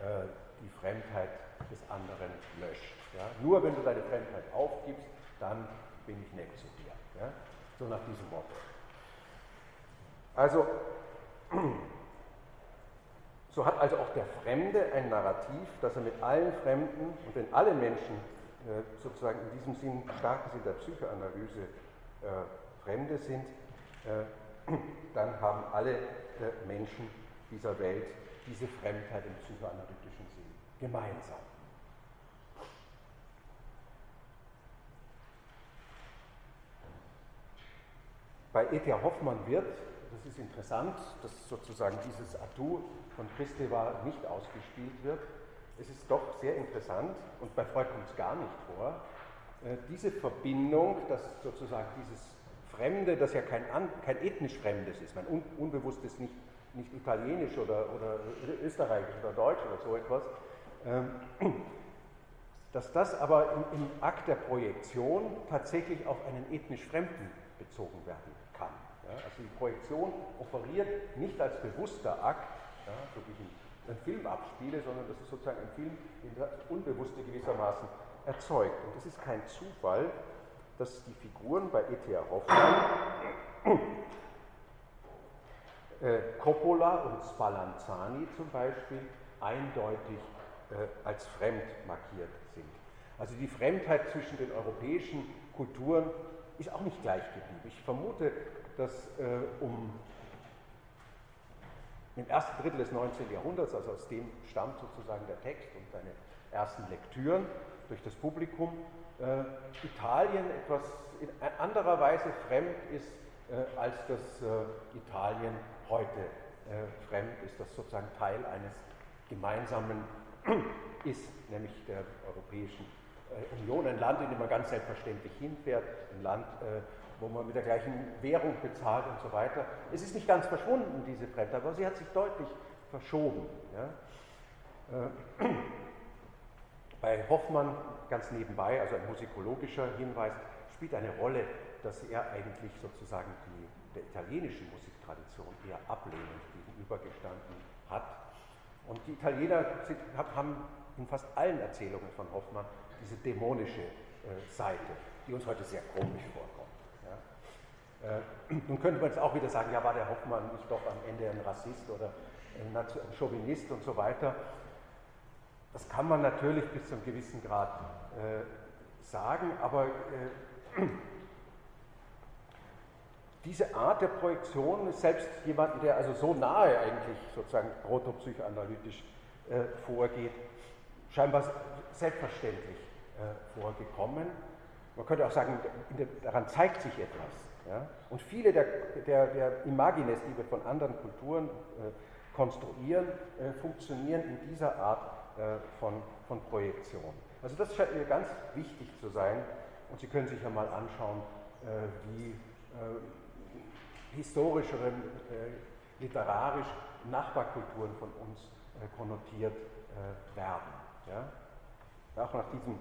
äh, die Fremdheit des anderen löscht. Ja? Nur wenn du deine Fremdheit aufgibst, dann bin ich nett zu dir. Ja? So nach diesem Motto. Also, so hat also auch der Fremde ein Narrativ, dass er mit allen Fremden und wenn alle Menschen äh, sozusagen in diesem Sinn starkes in der Psychoanalyse äh, Fremde sind, äh, dann haben alle äh, Menschen dieser Welt diese Fremdheit im psychoanalytischen Sinn gemeinsam. Bei E.T.A. Hoffmann wird das ist interessant, dass sozusagen dieses Atu von Christeva nicht ausgespielt wird. Es ist doch sehr interessant und bei Freud kommt es gar nicht vor. Äh, diese Verbindung, dass sozusagen dieses Fremde, das ja kein, kein ethnisch Fremdes ist, mein un, unbewusstes nicht, nicht italienisch oder, oder österreichisch oder deutsch oder so etwas, ähm, dass das aber im, im Akt der Projektion tatsächlich auf einen ethnisch Fremden bezogen werden ja, also die Projektion operiert nicht als bewusster Akt, ja, so wie ich einen Film abspiele, sondern das ist sozusagen ein Film, den das Unbewusste gewissermaßen erzeugt. Und es ist kein Zufall, dass die Figuren bei E.T.A. Hoffmann, äh, Coppola und Spallanzani zum Beispiel, eindeutig äh, als fremd markiert sind. Also die Fremdheit zwischen den europäischen Kulturen ist auch nicht gleich geblieben. Ich vermute, dass äh, um im ersten Drittel des 19. Jahrhunderts, also aus dem stammt sozusagen der Text und seine ersten Lektüren durch das Publikum, äh, Italien etwas in anderer Weise fremd ist, äh, als das äh, Italien heute äh, fremd ist, das sozusagen Teil eines gemeinsamen ist, nämlich der Europäischen äh, Union, ein Land, in dem man ganz selbstverständlich hinfährt, ein Land, wo man mit der gleichen Währung bezahlt und so weiter. Es ist nicht ganz verschwunden, diese Fremdheit, aber sie hat sich deutlich verschoben. Ja. Äh, bei Hoffmann ganz nebenbei, also ein musikologischer Hinweis, spielt eine Rolle, dass er eigentlich sozusagen die, der italienischen Musiktradition eher ablehnend gegenübergestanden hat. Und die Italiener haben in fast allen Erzählungen von Hoffmann diese dämonische äh, Seite, die uns heute sehr komisch vorkommt. Äh, nun könnte man jetzt auch wieder sagen, ja, war der Hoffmann nicht doch am Ende ein Rassist oder ein Chauvinist und so weiter. Das kann man natürlich bis zu einem gewissen Grad äh, sagen, aber äh, diese Art der Projektion ist selbst jemanden, der also so nahe eigentlich sozusagen protopsychoanalytisch äh, vorgeht, scheinbar selbstverständlich äh, vorgekommen. Man könnte auch sagen, daran zeigt sich etwas. Ja? Und viele der, der, der Imagines, die wir von anderen Kulturen äh, konstruieren, äh, funktionieren in dieser Art äh, von, von Projektion. Also das scheint mir ganz wichtig zu sein. Und Sie können sich ja mal anschauen, äh, wie äh, historisch oder äh, literarisch Nachbarkulturen von uns konnotiert werden. Ja? Auch nach diesem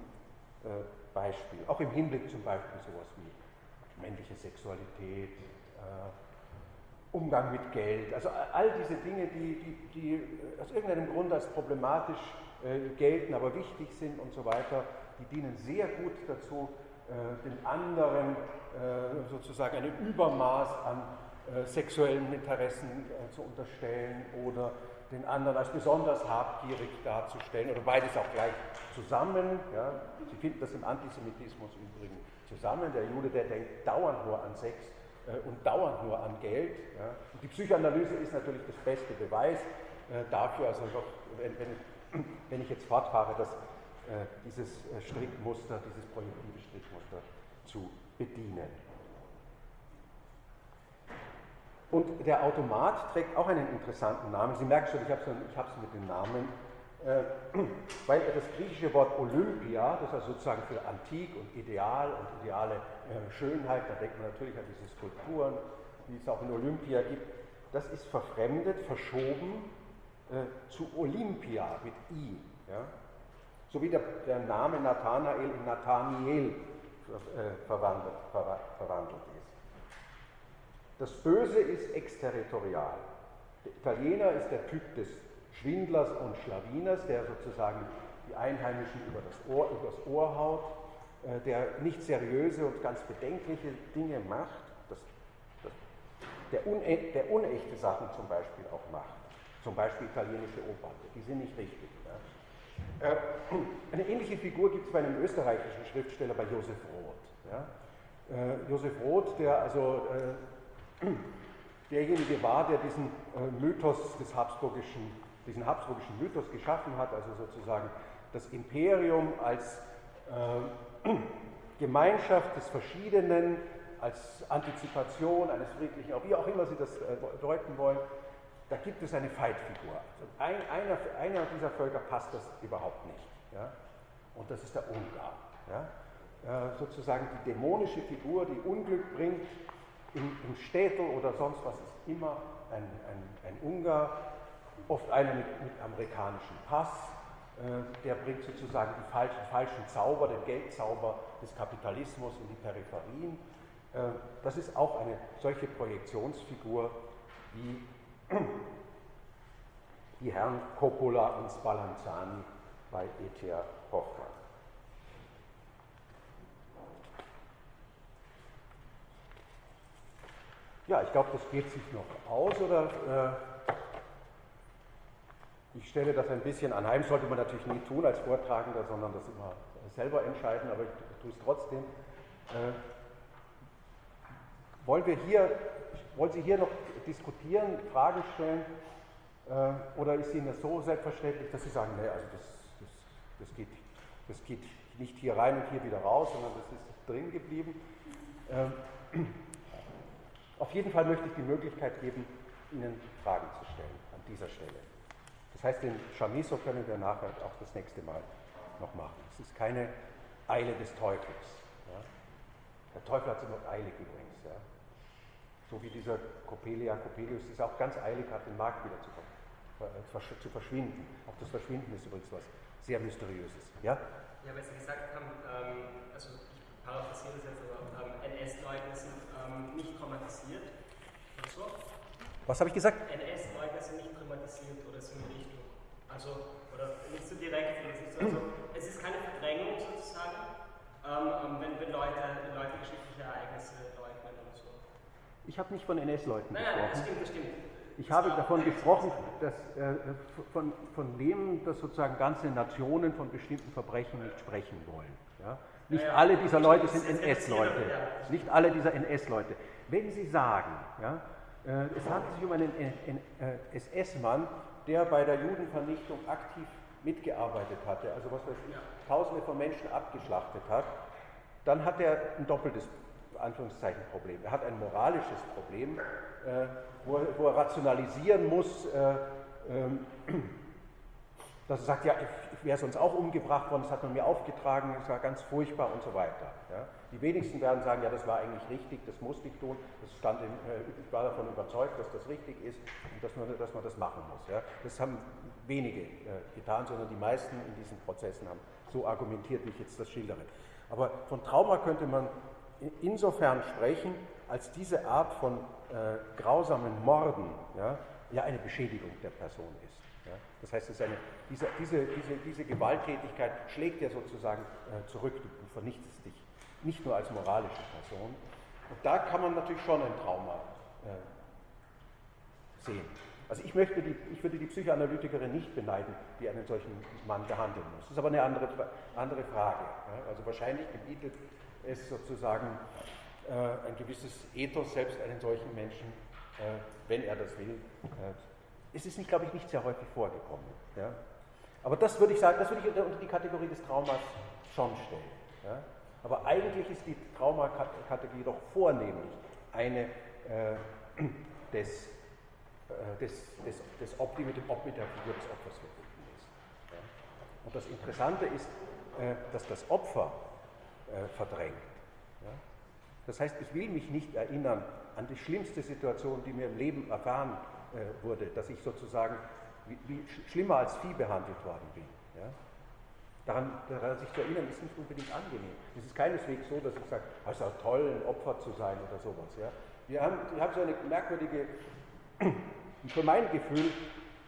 Beispiel. Auch im Hinblick zum Beispiel sowas wie männliche Sexualität, äh, Umgang mit Geld, also all diese Dinge, die, die, die aus irgendeinem Grund als problematisch äh, gelten, aber wichtig sind und so weiter, die dienen sehr gut dazu, äh, den anderen äh, sozusagen ein Übermaß an äh, sexuellen Interessen äh, zu unterstellen oder den anderen als besonders habgierig darzustellen oder beides auch gleich zusammen. Ja. Sie finden das im Antisemitismus übrigens zusammen. Der Jude, der denkt dauernd nur an Sex äh, und dauernd nur an Geld. Ja. Die Psychoanalyse ist natürlich das beste Beweis äh, dafür, also wenn, wenn, wenn, ich jetzt fortfahre, dass äh, dieses Strickmuster, dieses projektive Strickmuster zu bedienen. Und der Automat trägt auch einen interessanten Namen. Sie merken schon, ich habe es mit den Namen, weil er das griechische Wort Olympia, das ist sozusagen für Antik und Ideal und ideale äh, Schönheit, da denkt man natürlich an diese Skulpturen, die es auch in Olympia gibt, das ist verfremdet, verschoben äh, zu Olympia mit I. Ja? So wie der, der Name Nathanael in Nathaniel äh, verwandelt, ver, verwandelt ist. Das Böse ist exterritorial. Der Italiener ist der Typ des Schwindlers und Schlawiners, der sozusagen die Einheimischen über das Ohr, über das Ohr haut, äh, der nicht seriöse und ganz bedenkliche Dinge macht, das, das, der, une, der unechte Sachen zum Beispiel auch macht. Zum Beispiel italienische Opern, die sind nicht richtig. Ja. Äh, eine ähnliche Figur gibt es bei einem österreichischen Schriftsteller, bei Josef Roth. Ja. Äh, Josef Roth, der also derjenige war, der diesen Mythos des habsburgischen diesen habsburgischen Mythos geschaffen hat, also sozusagen das Imperium als äh, Gemeinschaft des Verschiedenen, als Antizipation eines friedlichen, auch wie auch immer Sie das äh, deuten wollen, da gibt es eine Feindfigur. Also ein, einer, einer dieser Völker passt das überhaupt nicht. Ja? Und das ist der Ungar. Ja? Äh, sozusagen die dämonische Figur, die Unglück bringt, im, im Städtel oder sonst was ist immer ein, ein, ein Ungar, oft einer mit, mit amerikanischem Pass, äh, der bringt sozusagen die falschen, falschen Zauber, den Geldzauber des Kapitalismus in die Peripherien. Äh, das ist auch eine solche Projektionsfigur wie die Herren Coppola und Spallanzani bei E.T.A. Hoffmann. Ja, ich glaube, das geht sich noch aus, oder? Ich stelle das ein bisschen anheim, sollte man natürlich nie tun als Vortragender, sondern das immer selber entscheiden, aber ich tue es trotzdem. Äh, wollen wir hier, wollen Sie hier noch diskutieren, Fragen stellen? Äh, oder ist Ihnen das so selbstverständlich, dass Sie sagen, nee, also das, das, das, geht, das geht nicht hier rein und hier wieder raus, sondern das ist drin geblieben? Äh, auf jeden Fall möchte ich die Möglichkeit geben, Ihnen Fragen zu stellen an dieser Stelle. Das heißt, den Chamiso können wir nachher auch das nächste Mal noch machen. Es ist keine Eile des Teufels. Ja. Der Teufel hat immer eilig übrigens. Ja. So wie dieser Copelia, Coppelius ist auch ganz eilig, hat den Markt wieder zu, äh, zu verschwinden. Auch das Verschwinden ist übrigens was sehr Mysteriöses. Ja, ja weil Sie gesagt haben, ähm, also ich paraphrasiere das jetzt, aber ähm, NS-Leute sind ähm, nicht traumatisiert. So? Was habe ich gesagt? NS-Leute sind nicht traumatisiert oder sind nicht also, oder nicht so direkt, also, es ist keine Verdrängung sozusagen, ähm, ähm, wenn, wenn Leute, Leute geschichtliche Ereignisse leugnen und so. Ich habe nicht von NS-Leuten gesprochen. Nein, das stimmt, das stimmt. Ich habe davon gesprochen, dass, äh, von, von dem, dass sozusagen ganze Nationen von bestimmten Verbrechen nicht sprechen wollen. Ja? Nicht ja, ja. alle dieser Leute sind NS-Leute. Nicht alle dieser NS-Leute. Wenn Sie sagen, ja, es handelt sich um einen äh, SS-Mann, der bei der Judenvernichtung aktiv mitgearbeitet hatte, also was weiß ich, Tausende von Menschen abgeschlachtet hat, dann hat er ein doppeltes Anführungszeichen Problem. Er hat ein moralisches Problem, äh, wo, er, wo, er, rationalisieren muss, äh, ähm, dass er sagt, ja, wäre sonst auch umgebracht worden, das hat man mir aufgetragen, es war ganz furchtbar und so weiter. Ja. Die wenigsten werden sagen, ja, das war eigentlich richtig, das musste ich tun, das stand in, äh, ich war davon überzeugt, dass das richtig ist und dass man, dass man das machen muss. Ja. Das haben wenige äh, getan, sondern die meisten in diesen Prozessen haben so argumentiert, wie ich jetzt das schildere. Aber von Trauma könnte man insofern sprechen, als diese Art von äh, grausamen Morden ja, ja eine Beschädigung der Person ist. Das heißt, es eine, diese, diese, diese, diese Gewalttätigkeit schlägt ja sozusagen äh, zurück, du, vernichtest dich nicht nur als moralische Person. Und da kann man natürlich schon ein Trauma äh, sehen. Also ich, möchte die, ich würde die Psychoanalytikerin nicht beneiden, die einen solchen Mann behandeln muss. Das ist aber eine andere, andere Frage. Ja? Also wahrscheinlich gebietet es sozusagen äh, ein gewisses Ethos, selbst einen solchen Menschen, äh, wenn er das will. Es ist, glaube ich, nicht sehr häufig vorgekommen. Ja? Aber das würde ich sagen, das würde ich unter die Kategorie des Traumas schon stellen. Ja? Aber eigentlich ist die Traumakategorie doch vornehmlich eine, äh, des, äh, des, des, des Opti mit, dem, mit der Figur des Opfers verbunden ist. Ja. Und das Interessante ist, äh, dass das Opfer äh, verdrängt. Ja. Das heißt, ich will mich nicht erinnern an die schlimmste Situation, die mir im Leben erfahren äh, wurde, dass ich sozusagen wie, wie schlimmer als Vieh behandelt worden bin. Ja. Daran, daran, sich zu erinnern, ist nicht unbedingt angenehm. Es ist keineswegs so, dass ich sage, es ist ja toll, ein Opfer zu sein oder sowas. Ja. Wir haben, ich habe so eine merkwürdige, für mein Gefühl,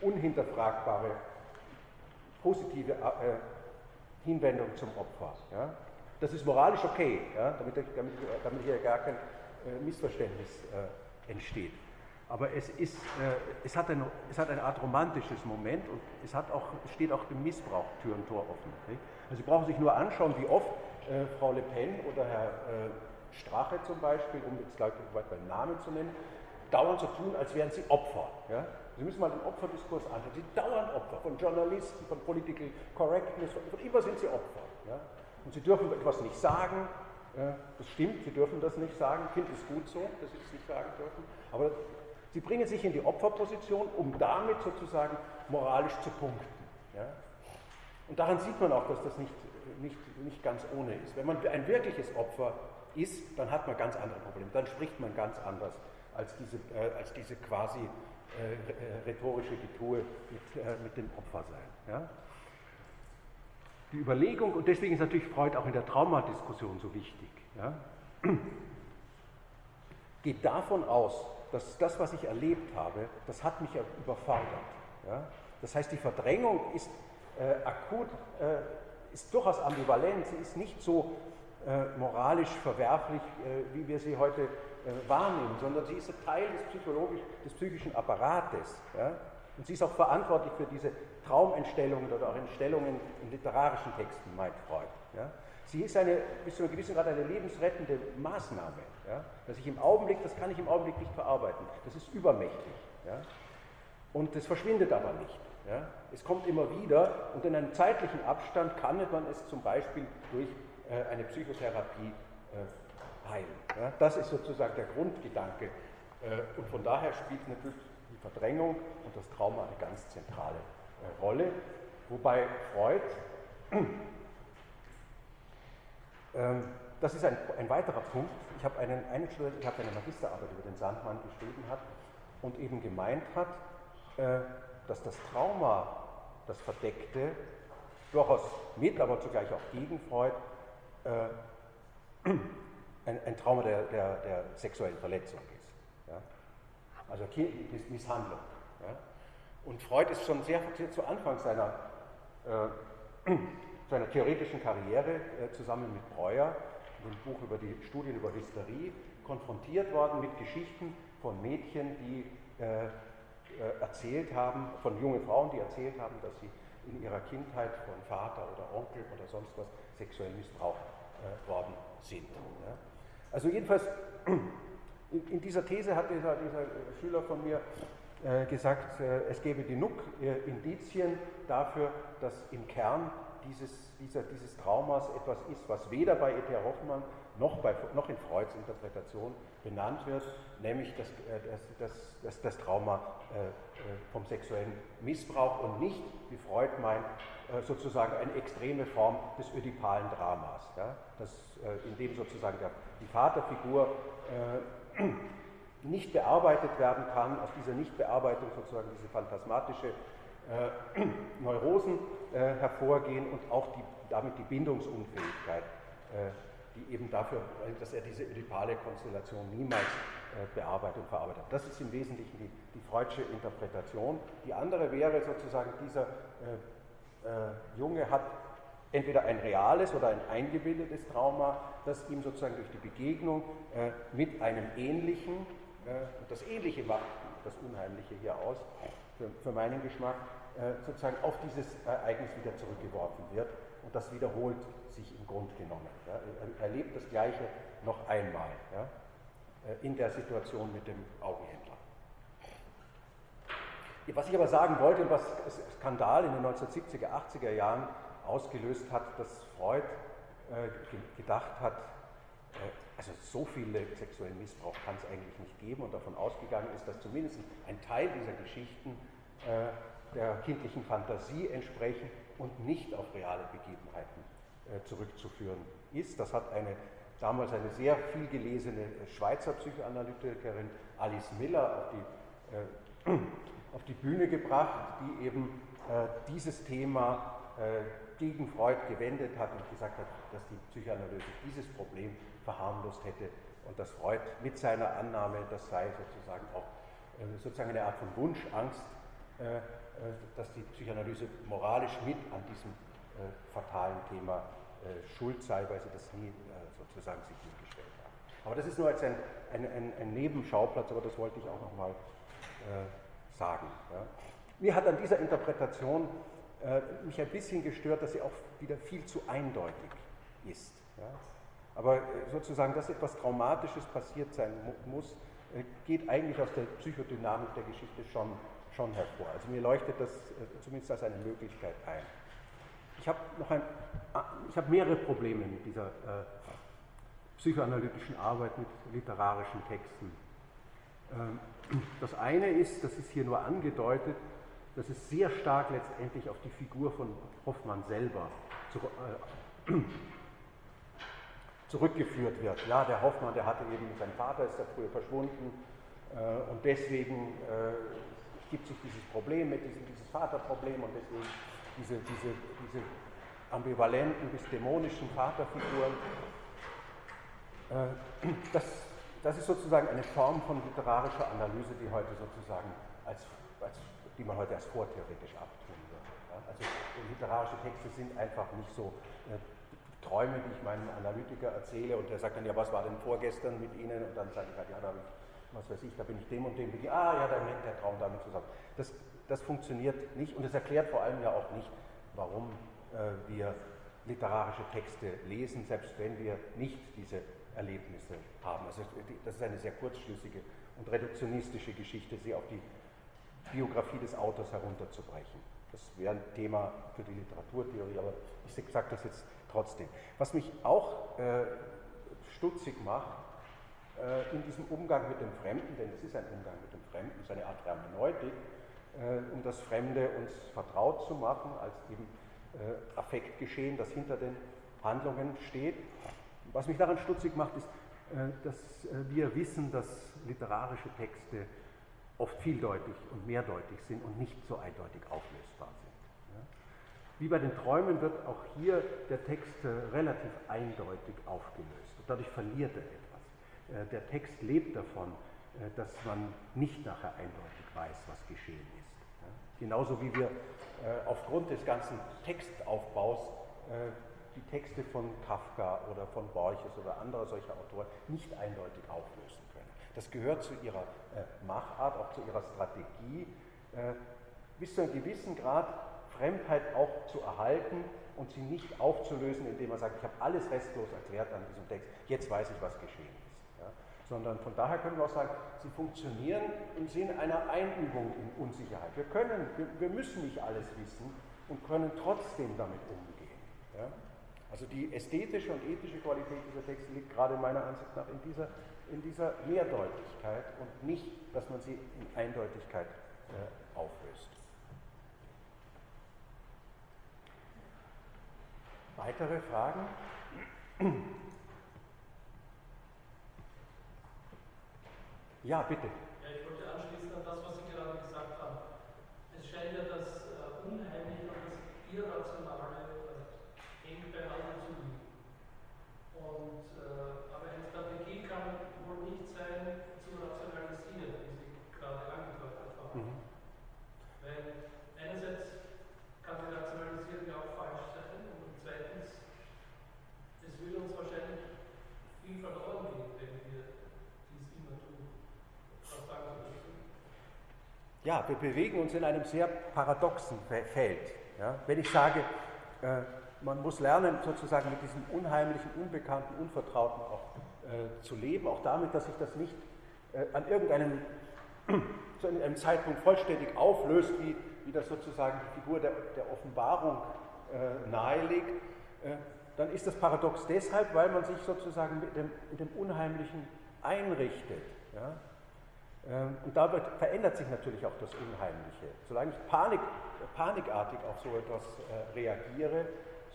unhinterfragbare, positive äh, Hinwendung zum Opfer. Ja. Das ist moralisch okay, ja, damit, damit, damit hier gar kein äh, Missverständnis äh, entsteht. Aber es, ist, äh, es, hat ein, es hat eine Art romantisches Moment und es hat auch, steht auch dem Missbrauch Tür und Tor offen. Nicht? Also Sie brauchen sich nur anschauen, wie oft äh, Frau Le Pen oder Herr äh, Strache zum Beispiel, um jetzt gleich beim Namen zu nennen, dauernd so tun, als wären sie Opfer. Ja? Sie müssen mal den Opferdiskurs anschauen. Sie dauernd Opfer von Journalisten, von Political Correctness, von, von immer sind sie Opfer. Ja? Und sie dürfen etwas nicht sagen. Ja? Das stimmt, sie dürfen das nicht sagen. Finde es gut so, dass sie das nicht sagen dürfen. Aber Sie bringen sich in die Opferposition, um damit sozusagen moralisch zu punkten. Ja? Und daran sieht man auch, dass das nicht, nicht, nicht ganz ohne ist. Wenn man ein wirkliches Opfer ist, dann hat man ganz andere Probleme. Dann spricht man ganz anders als diese, äh, als diese quasi äh, äh rhetorische Getue mit, äh, mit dem Opfersein. Ja? Die Überlegung, und deswegen ist natürlich Freud auch in der Traumadiskussion so wichtig, ja? geht davon aus, dass das, was ich erlebt habe, das hat mich überfordert. Ja? Das heißt, die Verdrängung ist äh, akut, äh, ist durchaus ambivalent, sie ist nicht so äh, moralisch verwerflich, äh, wie wir sie heute äh, wahrnehmen, sondern sie ist ein Teil des, psychologisch, des psychischen Apparates. Ja? Und sie ist auch verantwortlich für diese Traumentstellungen oder auch Entstellungen in literarischen Texten, meint Freud. Ja? Sie ist eine, bis zu einem gewissen Grad eine lebensrettende Maßnahme. Ja? Dass ich im Augenblick, das kann ich im Augenblick nicht verarbeiten. Das ist übermächtig. Ja? Und das verschwindet aber nicht. Ja? Es kommt immer wieder und in einem zeitlichen Abstand kann man es zum Beispiel durch äh, eine Psychotherapie äh, heilen. Ja? Das ist sozusagen der Grundgedanke. Äh, und von daher spielt natürlich die Verdrängung und das Trauma eine ganz zentrale äh, Rolle. Wobei Freud ähm, das ist ein, ein weiterer Punkt. Ich habe einen, einen Student, ich habe eine Magisterarbeit über den Sandmann geschrieben hat und eben gemeint hat, äh, dass das Trauma, das Verdeckte, durchaus mit, aber zugleich auch gegen Freud, äh, ein, ein, Trauma der, der, der, sexuellen Verletzung ist. Ja? Also Misshandlung. Ja? Und Freud ist schon sehr, sehr zu Anfang seiner äh, seiner theoretischen Karriere äh, zusammen mit Breuer, dem Buch über die Studien über Hysterie, konfrontiert worden mit Geschichten von Mädchen, die äh, äh, erzählt haben, von jungen Frauen, die erzählt haben, dass sie in ihrer Kindheit von Vater oder Onkel oder sonst was sexuell missbraucht äh, worden sind. Ja. Also jedenfalls, in, in, dieser These hat dieser, dieser Schüler von mir äh, gesagt, äh, es gäbe genug Indizien dafür, dass im Kern dieses, dieser, dieses Traumas etwas ist, was weder bei E.T.A. Hoffmann noch, bei, noch in Freuds Interpretation benannt wird, nämlich das, äh, das, das, das, Trauma äh, äh, vom sexuellen Missbrauch und nicht, wie Freud meint, sozusagen eine extreme Form des ödipalen Dramas, ja, das, in dem sozusagen die Vaterfigur nicht bearbeitet werden kann, aus dieser Nichtbearbeitung sozusagen diese phantasmatische Neurosen äh, hervorgehen und auch die, damit die Bindungsunfähigkeit, äh, die eben dafür, dass er diese ödipale Konstellation niemals bearbeitet und verarbeitet. Das ist im Wesentlichen die, die Freudsche Interpretation. Die andere wäre sozusagen, dieser Junge hat entweder ein reales oder ein eingebildetes Trauma, das ihm sozusagen durch die Begegnung äh, mit einem Ähnlichen, äh, das Ähnliche macht das Unheimliche hier aus, für, für meinen Geschmack, äh, sozusagen auf dieses Ereignis wieder zurückgeworfen wird und das wiederholt sich im Grunde genommen. Ja. Er erlebt das Gleiche noch einmal ja, äh, in der Situation mit dem Augenhändler. Was ich aber sagen wollte und was Skandal in den 1970er, 80er Jahren ausgelöst hat, dass Freud äh, gedacht hat, also so viel sexuellen Missbrauch kann es eigentlich nicht geben und davon ausgegangen ist, dass zumindest ein Teil dieser Geschichten äh, der kindlichen Fantasie entsprechen und nicht auf reale Begebenheiten äh, zurückzuführen ist. Das hat eine damals eine sehr viel gelesene Schweizer Psychoanalytikerin Alice Miller auf die, äh, auf die Bühne gebracht, die eben äh, dieses Thema äh, gegen Freud gewendet hat und gesagt hat, dass die Psychoanalyse dieses Problem verharmlost hätte und dass Freud mit seiner Annahme, das sei sozusagen auch äh, sozusagen eine Art von Wunschangst, äh, äh, dass die Psychoanalyse moralisch mit an diesem fatalen Thema schuld sei, weil sie das nie sozusagen sich hingestellt haben. Aber das ist nur als ein, ein, ein, ein Nebenschauplatz, aber das wollte ich auch nochmal äh, sagen. Ja. Mir hat an dieser Interpretation äh, mich ein bisschen gestört, dass sie auch wieder viel zu eindeutig ist. Ja. Aber äh, sozusagen, dass etwas Traumatisches passiert sein mu muss, äh, geht eigentlich aus der Psychodynamik der Geschichte schon, schon hervor. Also mir leuchtet das äh, zumindest als eine Möglichkeit ein. Ich habe noch ein, ah, ich habe mehrere Probleme mit dieser äh, psychoanalytischen Arbeit, mit literarischen Texten. Ähm, das eine ist, das ist hier nur angedeutet, dass es sehr stark letztendlich auf die Figur von Hoffmann selber zurückgeführt wird. Ja, der Hoffmann, der hatte eben, sein Vater ist ja früher verschwunden äh, und deswegen äh, gibt sich dieses Problem mit diesem dieses Vaterproblem und deswegen diese, diese, diese ambivalenten bis dämonischen Vaterfiguren. Äh, das, das ist sozusagen eine Form von literarischer Analyse, die heute sozusagen als, als die man heute als vortheoretisch abtun würde. Also literarische Texte sind einfach nicht so äh, Träume, die ich meinem Analytiker erzähle und der sagt dann, ja, was war denn vorgestern mit Ihnen? Und dann sage ich halt, ja, da habe ich, was weiß ich, da bin ich dem und dem, ah ja, dann hängt der Traum damit zusammen. Das, das funktioniert nicht und es erklärt vor allem ja auch nicht, warum äh, wir literarische Texte lesen, selbst wenn wir nicht diese Erlebnisse haben. Also das ist eine sehr kurzschlüssige und reduktionistische Geschichte, sie auf die Biografie des Autors herunterzubrechen. Das wäre ein Thema für die Literaturtheorie, aber ich sage das jetzt trotzdem. Was mich auch äh, stutzig macht in diesem Umgang mit dem Fremden, denn es ist ein Umgang mit dem Fremden, es ist eine Art Hermeneutik, äh, um das Fremde uns vertraut zu machen, als eben äh, Affektgeschehen, das hinter den Handlungen steht. Was mich daran stutzig macht, ist, äh, dass äh, wir wissen, dass literarische Texte oft vieldeutig und mehrdeutig sind und nicht so eindeutig auflösbar sind. Wie bei den Träumen wird auch hier der Text relativ eindeutig aufgelöst und dadurch verliert er etwas. Der Text lebt davon, dass man nicht nachher eindeutig weiß, was geschehen ist. Genauso wie wir aufgrund des ganzen Textaufbaus die Texte von Kafka oder von Borges oder anderer solcher Autoren nicht eindeutig auflösen können. Das gehört zu ihrer äh, Machart, auch zu ihrer Strategie, äh, bis zu einem gewissen Grad Fremdheit auch zu erhalten und sie nicht aufzulösen, indem man sagt, ich habe alles restlos erklärt an diesem Text, jetzt weiß ich, was geschehen ist. Sondern von daher können wir auch sagen, sie funktionieren im Sinne einer Einübung in Unsicherheit. Wir können, wir, wir müssen nicht alles wissen und können trotzdem damit umgehen. Ja? Also die ästhetische und ethische Qualität dieser Texte liegt gerade meiner Ansicht nach in dieser, in dieser Mehrdeutigkeit und nicht, dass man sie in Eindeutigkeit äh, auflöst. Weitere Fragen? Ja, bitte. Ja, ich wollte anschließen an das, was Sie gerade gesagt haben. Es scheint ja das äh, Unheimliche und das Irrationale beieinander zu liegen. Und, äh, aber eine Strategie kann wohl nicht sein, zu rationalisieren, wie Sie gerade angedeutet haben. Mhm. Weil einerseits kann die Rationalisierung ja auch falsch sein und zweitens, es will uns wahrscheinlich viel verloren gehen, wenn wir dies immer tun. Was sagen Sie dazu? Ja, wir bewegen uns in einem sehr paradoxen Feld. Ja? Wenn ich sage, äh, man muss lernen, sozusagen mit diesem unheimlichen, unbekannten, unvertrauten auch äh, zu leben, auch damit, dass sich das nicht äh, an irgendeinem zu einem Zeitpunkt vollständig auflöst, wie, wie das sozusagen die Figur der, der Offenbarung äh, nahelegt, äh, dann ist das paradox deshalb, weil man sich sozusagen mit dem, mit dem Unheimlichen einrichtet. Ja? Ähm, und dabei verändert sich natürlich auch das Unheimliche. Solange ich Panik, panikartig auf so etwas äh, reagiere,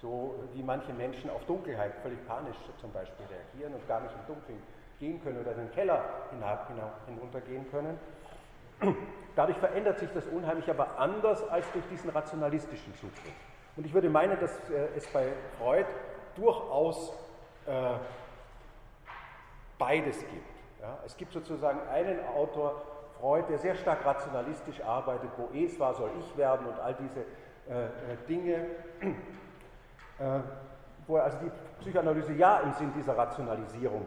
so wie manche Menschen auf Dunkelheit völlig panisch zum Beispiel reagieren und gar nicht im Dunkeln gehen können oder in den Keller hinuntergehen können, dadurch verändert sich das Unheimliche aber anders als durch diesen rationalistischen Zugriff. Und ich würde meinen, dass äh, es bei Freud durchaus äh, beides gibt. Ja, es gibt sozusagen einen Autor, Freud, der sehr stark rationalistisch arbeitet, wo es war, soll ich werden und all diese äh, äh Dinge, äh, wo er also die Psychoanalyse ja im Sinn dieser Rationalisierung,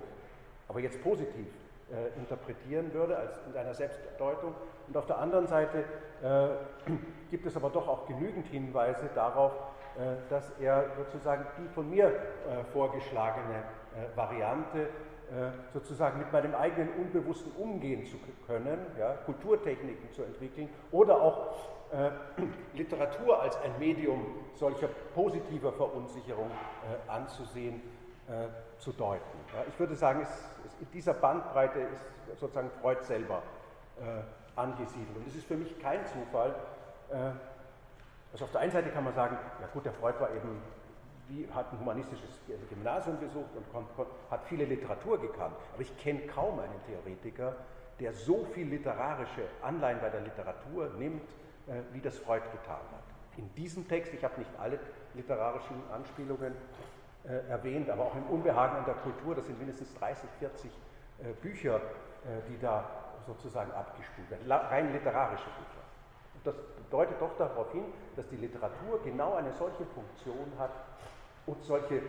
aber jetzt positiv äh, interpretieren würde, als in einer Selbstdeutung. Und auf der anderen Seite äh, gibt es aber doch auch genügend Hinweise darauf, äh, dass er sozusagen die von mir vorgeschlagene Variante sozusagen mit meinem eigenen Unbewussten umgehen zu können, ja, Kulturtechniken zu entwickeln oder auch äh, Literatur als ein Medium solcher positiver Verunsicherung äh, anzusehen, äh, zu deuten. Ja, ich würde sagen, es, es, in dieser Bandbreite ist sozusagen Freud selber äh, angesiedelt. Und es ist für mich kein Zufall, äh, also auf der einen Seite kann man sagen, ja gut, der Freud war eben wie, hat ein humanistisches Gymnasium besucht und kon, kon, hat viele Literatur gekannt. Aber ich kenne kaum einen Theoretiker, der so viel literarische Anleihen bei der Literatur nimmt, äh, wie das Freud getan hat. In diesem Text, ich habe nicht alle literarischen Anspielungen äh, erwähnt, aber auch im Unbehagen an der Kultur, das sind mindestens 30, 40 äh, Bücher, äh, die da sozusagen abgespielt werden, rein literarische Bücher. Und das deutet doch darauf hin, dass die Literatur genau eine solche Funktion hat, und solche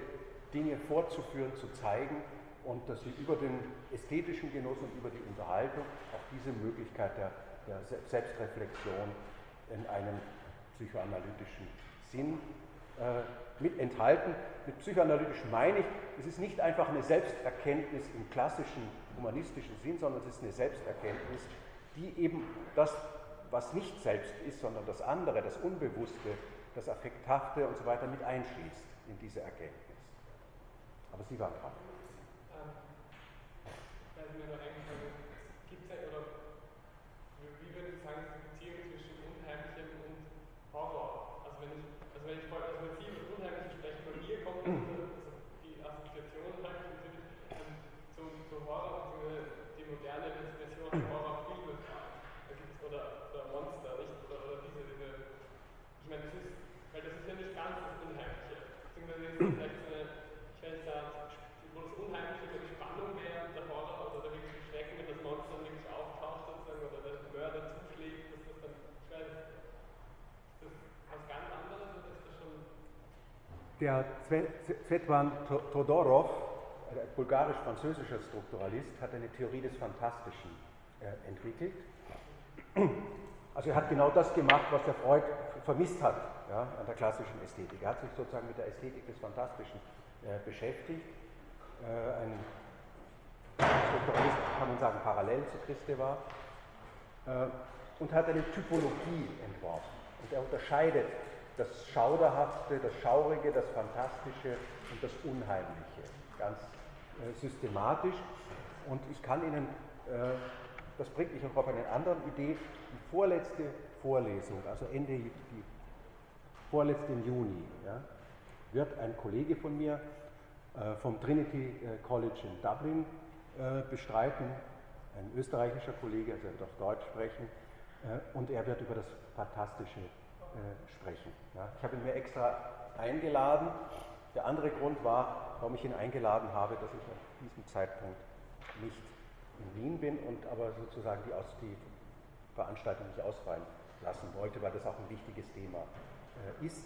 Dinge vorzuführen, zu zeigen und dass sie über den ästhetischen Genuss und über die Unterhaltung auch diese Möglichkeit der, der Selbstreflexion in einem psychoanalytischen Sinn äh, mit enthalten. Mit psychoanalytisch meine ich, es ist nicht einfach eine Selbsterkenntnis im klassischen humanistischen Sinn, sondern es ist eine Selbsterkenntnis, die eben das, was nicht selbst ist, sondern das andere, das Unbewusste, das Affekthafte und so weiter mit einschließt in diese Erkenntnis. Aber Sie waren dran. Ähm, also mir noch eingefallen, gibt es oder wie würde ich sagen, die Beziehung zwischen Unheimlichem und Horror? Also wenn ich, also wenn ich voll, also wenn Sie über Unheimliche sprechen, von mir kommt also die Assoziation halt natürlich ähm, zum, zum Horror, die moderne Version von Horrorfilme da gibt's, oder, oder Monster, nicht? Oder, oder diese, diese, ich meine, das ist, weil das ist ja nicht ganz das Unheimliche beziehungsweise vielleicht so eine, ich weiß nicht, wo das Unheimliche so die Spannung wäre und der Horror oder der wirkliche Schrecken, wenn das Monster dann wirklich auftaucht sozusagen oder der Mörder zuschlägt, dass das dann, ich weiß ist das was ganz anderes oder ist das schon... Der Zvetwan Todorov, ein bulgarisch-französischer Strukturalist, hat eine Theorie des Fantastischen äh, entwickelt. Also er hat genau das gemacht, was der Freud vermisst hat ja, an der klassischen Ästhetik. Er hat sich sozusagen mit der Ästhetik des Fantastischen äh, beschäftigt. Äh, ein Strukturalist, kann man sagen, parallel zu Christe war. Äh, und hat eine Typologie entworfen. Und er unterscheidet das Schauderhafte, das Schaurige, das Fantastische und das Unheimliche. Ganz äh, systematisch. Und ich kann Ihnen, äh, das bringt mich auch auf eine andere Idee, die vorletzte Vorlesung, also Ende die vorletzten Juni, ja, wird ein Kollege von mir äh, vom Trinity College in Dublin bestreiten, ein österreichischer Kollege, also er wird auch Deutsch sprechen, und er wird über das Fantastische äh, sprechen. Ja. Ich habe ihn mir extra eingeladen. Der andere Grund war, warum ich ihn eingeladen habe, dass ich an diesem Zeitpunkt nicht in Wien bin und aber sozusagen die, Aus die Veranstaltung nicht ausfallen lassen wollte, weil das auch ein wichtiges Thema äh, ist.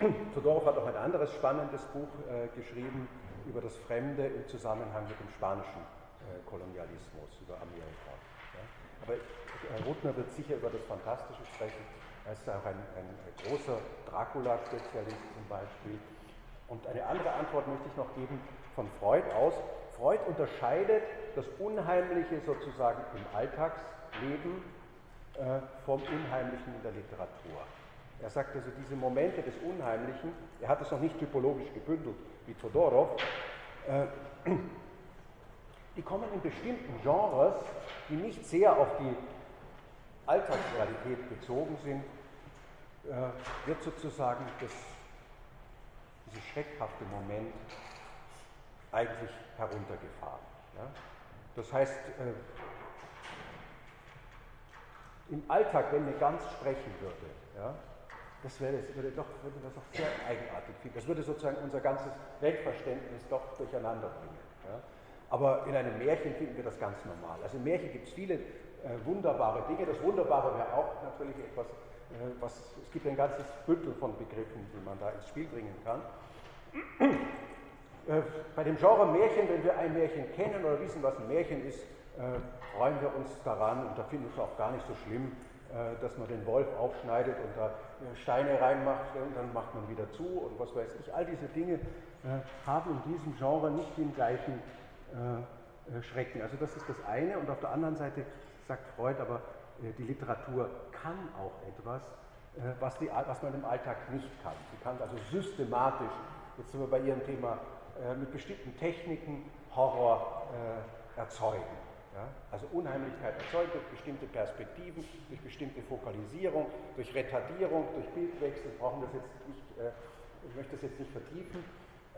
Todorov hat auch ein anderes spannendes Buch äh, geschrieben über das Fremde im Zusammenhang mit dem spanischen äh, Kolonialismus, über Amerika. Aber Rutner wird sicher über das Fantastische sprechen. Er ist auch ein, ein großer Dracula-Spezialist zum Beispiel. Und eine andere Antwort möchte ich noch geben von Freud aus. Freud unterscheidet das Unheimliche sozusagen im Alltagsleben vom Unheimlichen in der Literatur. Er sagt also, diese Momente des Unheimlichen, er hat es noch nicht typologisch gebündelt wie Todorov, äh, die kommen in bestimmten Genres, die nicht sehr auf die Alltagsrealität bezogen sind, äh, wird sozusagen das, dieses schreckhafte Moment eigentlich heruntergefahren. Ja? Das heißt, äh, im Alltag, wenn eine Gans sprechen würde, ja, das wäre, das würde, doch, würde das doch sehr eigenartig finden. Das würde sozusagen unser ganzes Weltverständnis doch durcheinander bringen. Ja. Aber in einem Märchen finden wir das ganz normal. Also im Märchen gibt es viele äh, wunderbare Dinge. Das Wunderbare wäre auch natürlich etwas, was, es gibt ein ganzes Bündel von Begriffen, die man da ins Spiel bringen kann. Äh, bei dem Genre Märchen, wenn wir ein Märchen kennen oder wissen, was ein Märchen ist, äh, freuen wir uns daran und da finden wir es auch gar nicht so schlimm, äh, dass man den Wolf aufschneidet und da äh, Steine reinmacht und dann macht man wieder zu und was weiß ich. All diese Dinge haben in diesem Genre nicht den gleichen Schrecken. Also das ist das eine und auf der anderen Seite sagt Freud aber, die Literatur kann auch etwas, was, die, was man im Alltag nicht kann. Sie kann also systematisch, jetzt sind wir bei Ihrem Thema, mit bestimmten Techniken Horror erzeugen. Ja? Also Unheimlichkeit erzeugt durch bestimmte Perspektiven, durch bestimmte Fokalisierung, durch Retardierung, durch Bildwechsel, brauchen das jetzt nicht, äh, ich möchte das jetzt nicht vertiefen.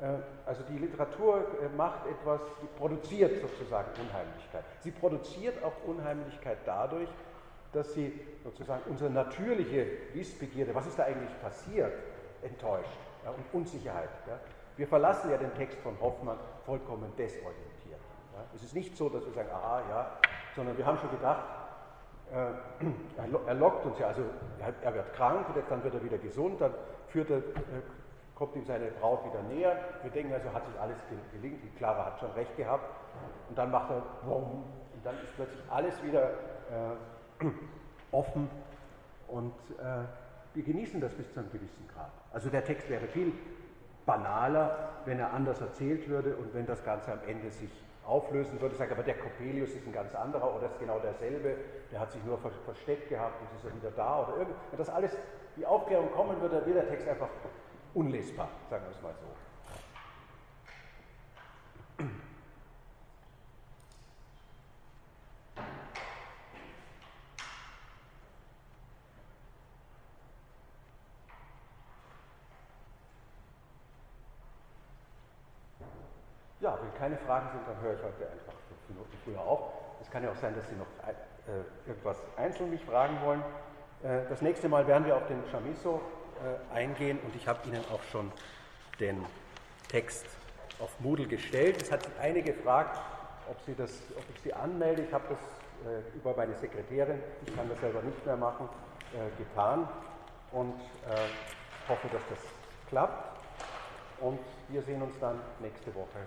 Äh, also die Literatur äh, macht etwas, die produziert sozusagen Unheimlichkeit. Sie produziert auch Unheimlichkeit dadurch, dass sie sozusagen unsere natürliche Wissbegierde, was ist da eigentlich passiert, enttäuscht ja, und Unsicherheit. Ja. Wir verlassen ja den Text von Hoffmann vollkommen desorientiert. Ja, es ist nicht so, dass wir sagen, aha, ja, sondern wir haben schon gedacht, äh, er lockt uns ja, also er, wird krank, dann wird er wieder gesund, dann führt er, äh, kommt ihm seine Braut wieder näher. Wir denken also, hat sich alles gelingen, die Clara hat schon recht gehabt. Und dann macht er, und dann ist plötzlich alles wieder äh, offen und äh, wir genießen das bis zu einem gewissen Grad. Also der Text wäre viel banaler, wenn er anders erzählt würde und wenn das Ganze am Ende sich auflösen würde, sagen, aber der Coppelius ist ein ganz anderer oder ist genau derselbe, der hat sich nur versteckt gehabt, jetzt ist er wieder da oder irgend, wenn das alles, die Aufklärung kommen würde, wäre der Text einfach unlesbar, sagen wir es mal so. Ja, wenn keine Fragen sind, dann höre ich heute einfach fünf Minuten früher auf. Es kann ja auch sein, dass Sie noch äh, irgendwas einzeln mich fragen wollen. Äh, das nächste Mal werden wir auf den Chamisso äh, eingehen und ich habe Ihnen auch schon den Text auf Moodle gestellt. Es hat sich eine gefragt, ob, Sie das, ob ich Sie anmelde. Ich habe das äh, über meine Sekretärin, ich kann das selber nicht mehr machen, äh, getan und äh, hoffe, dass das klappt. Und wir sehen uns dann nächste Woche.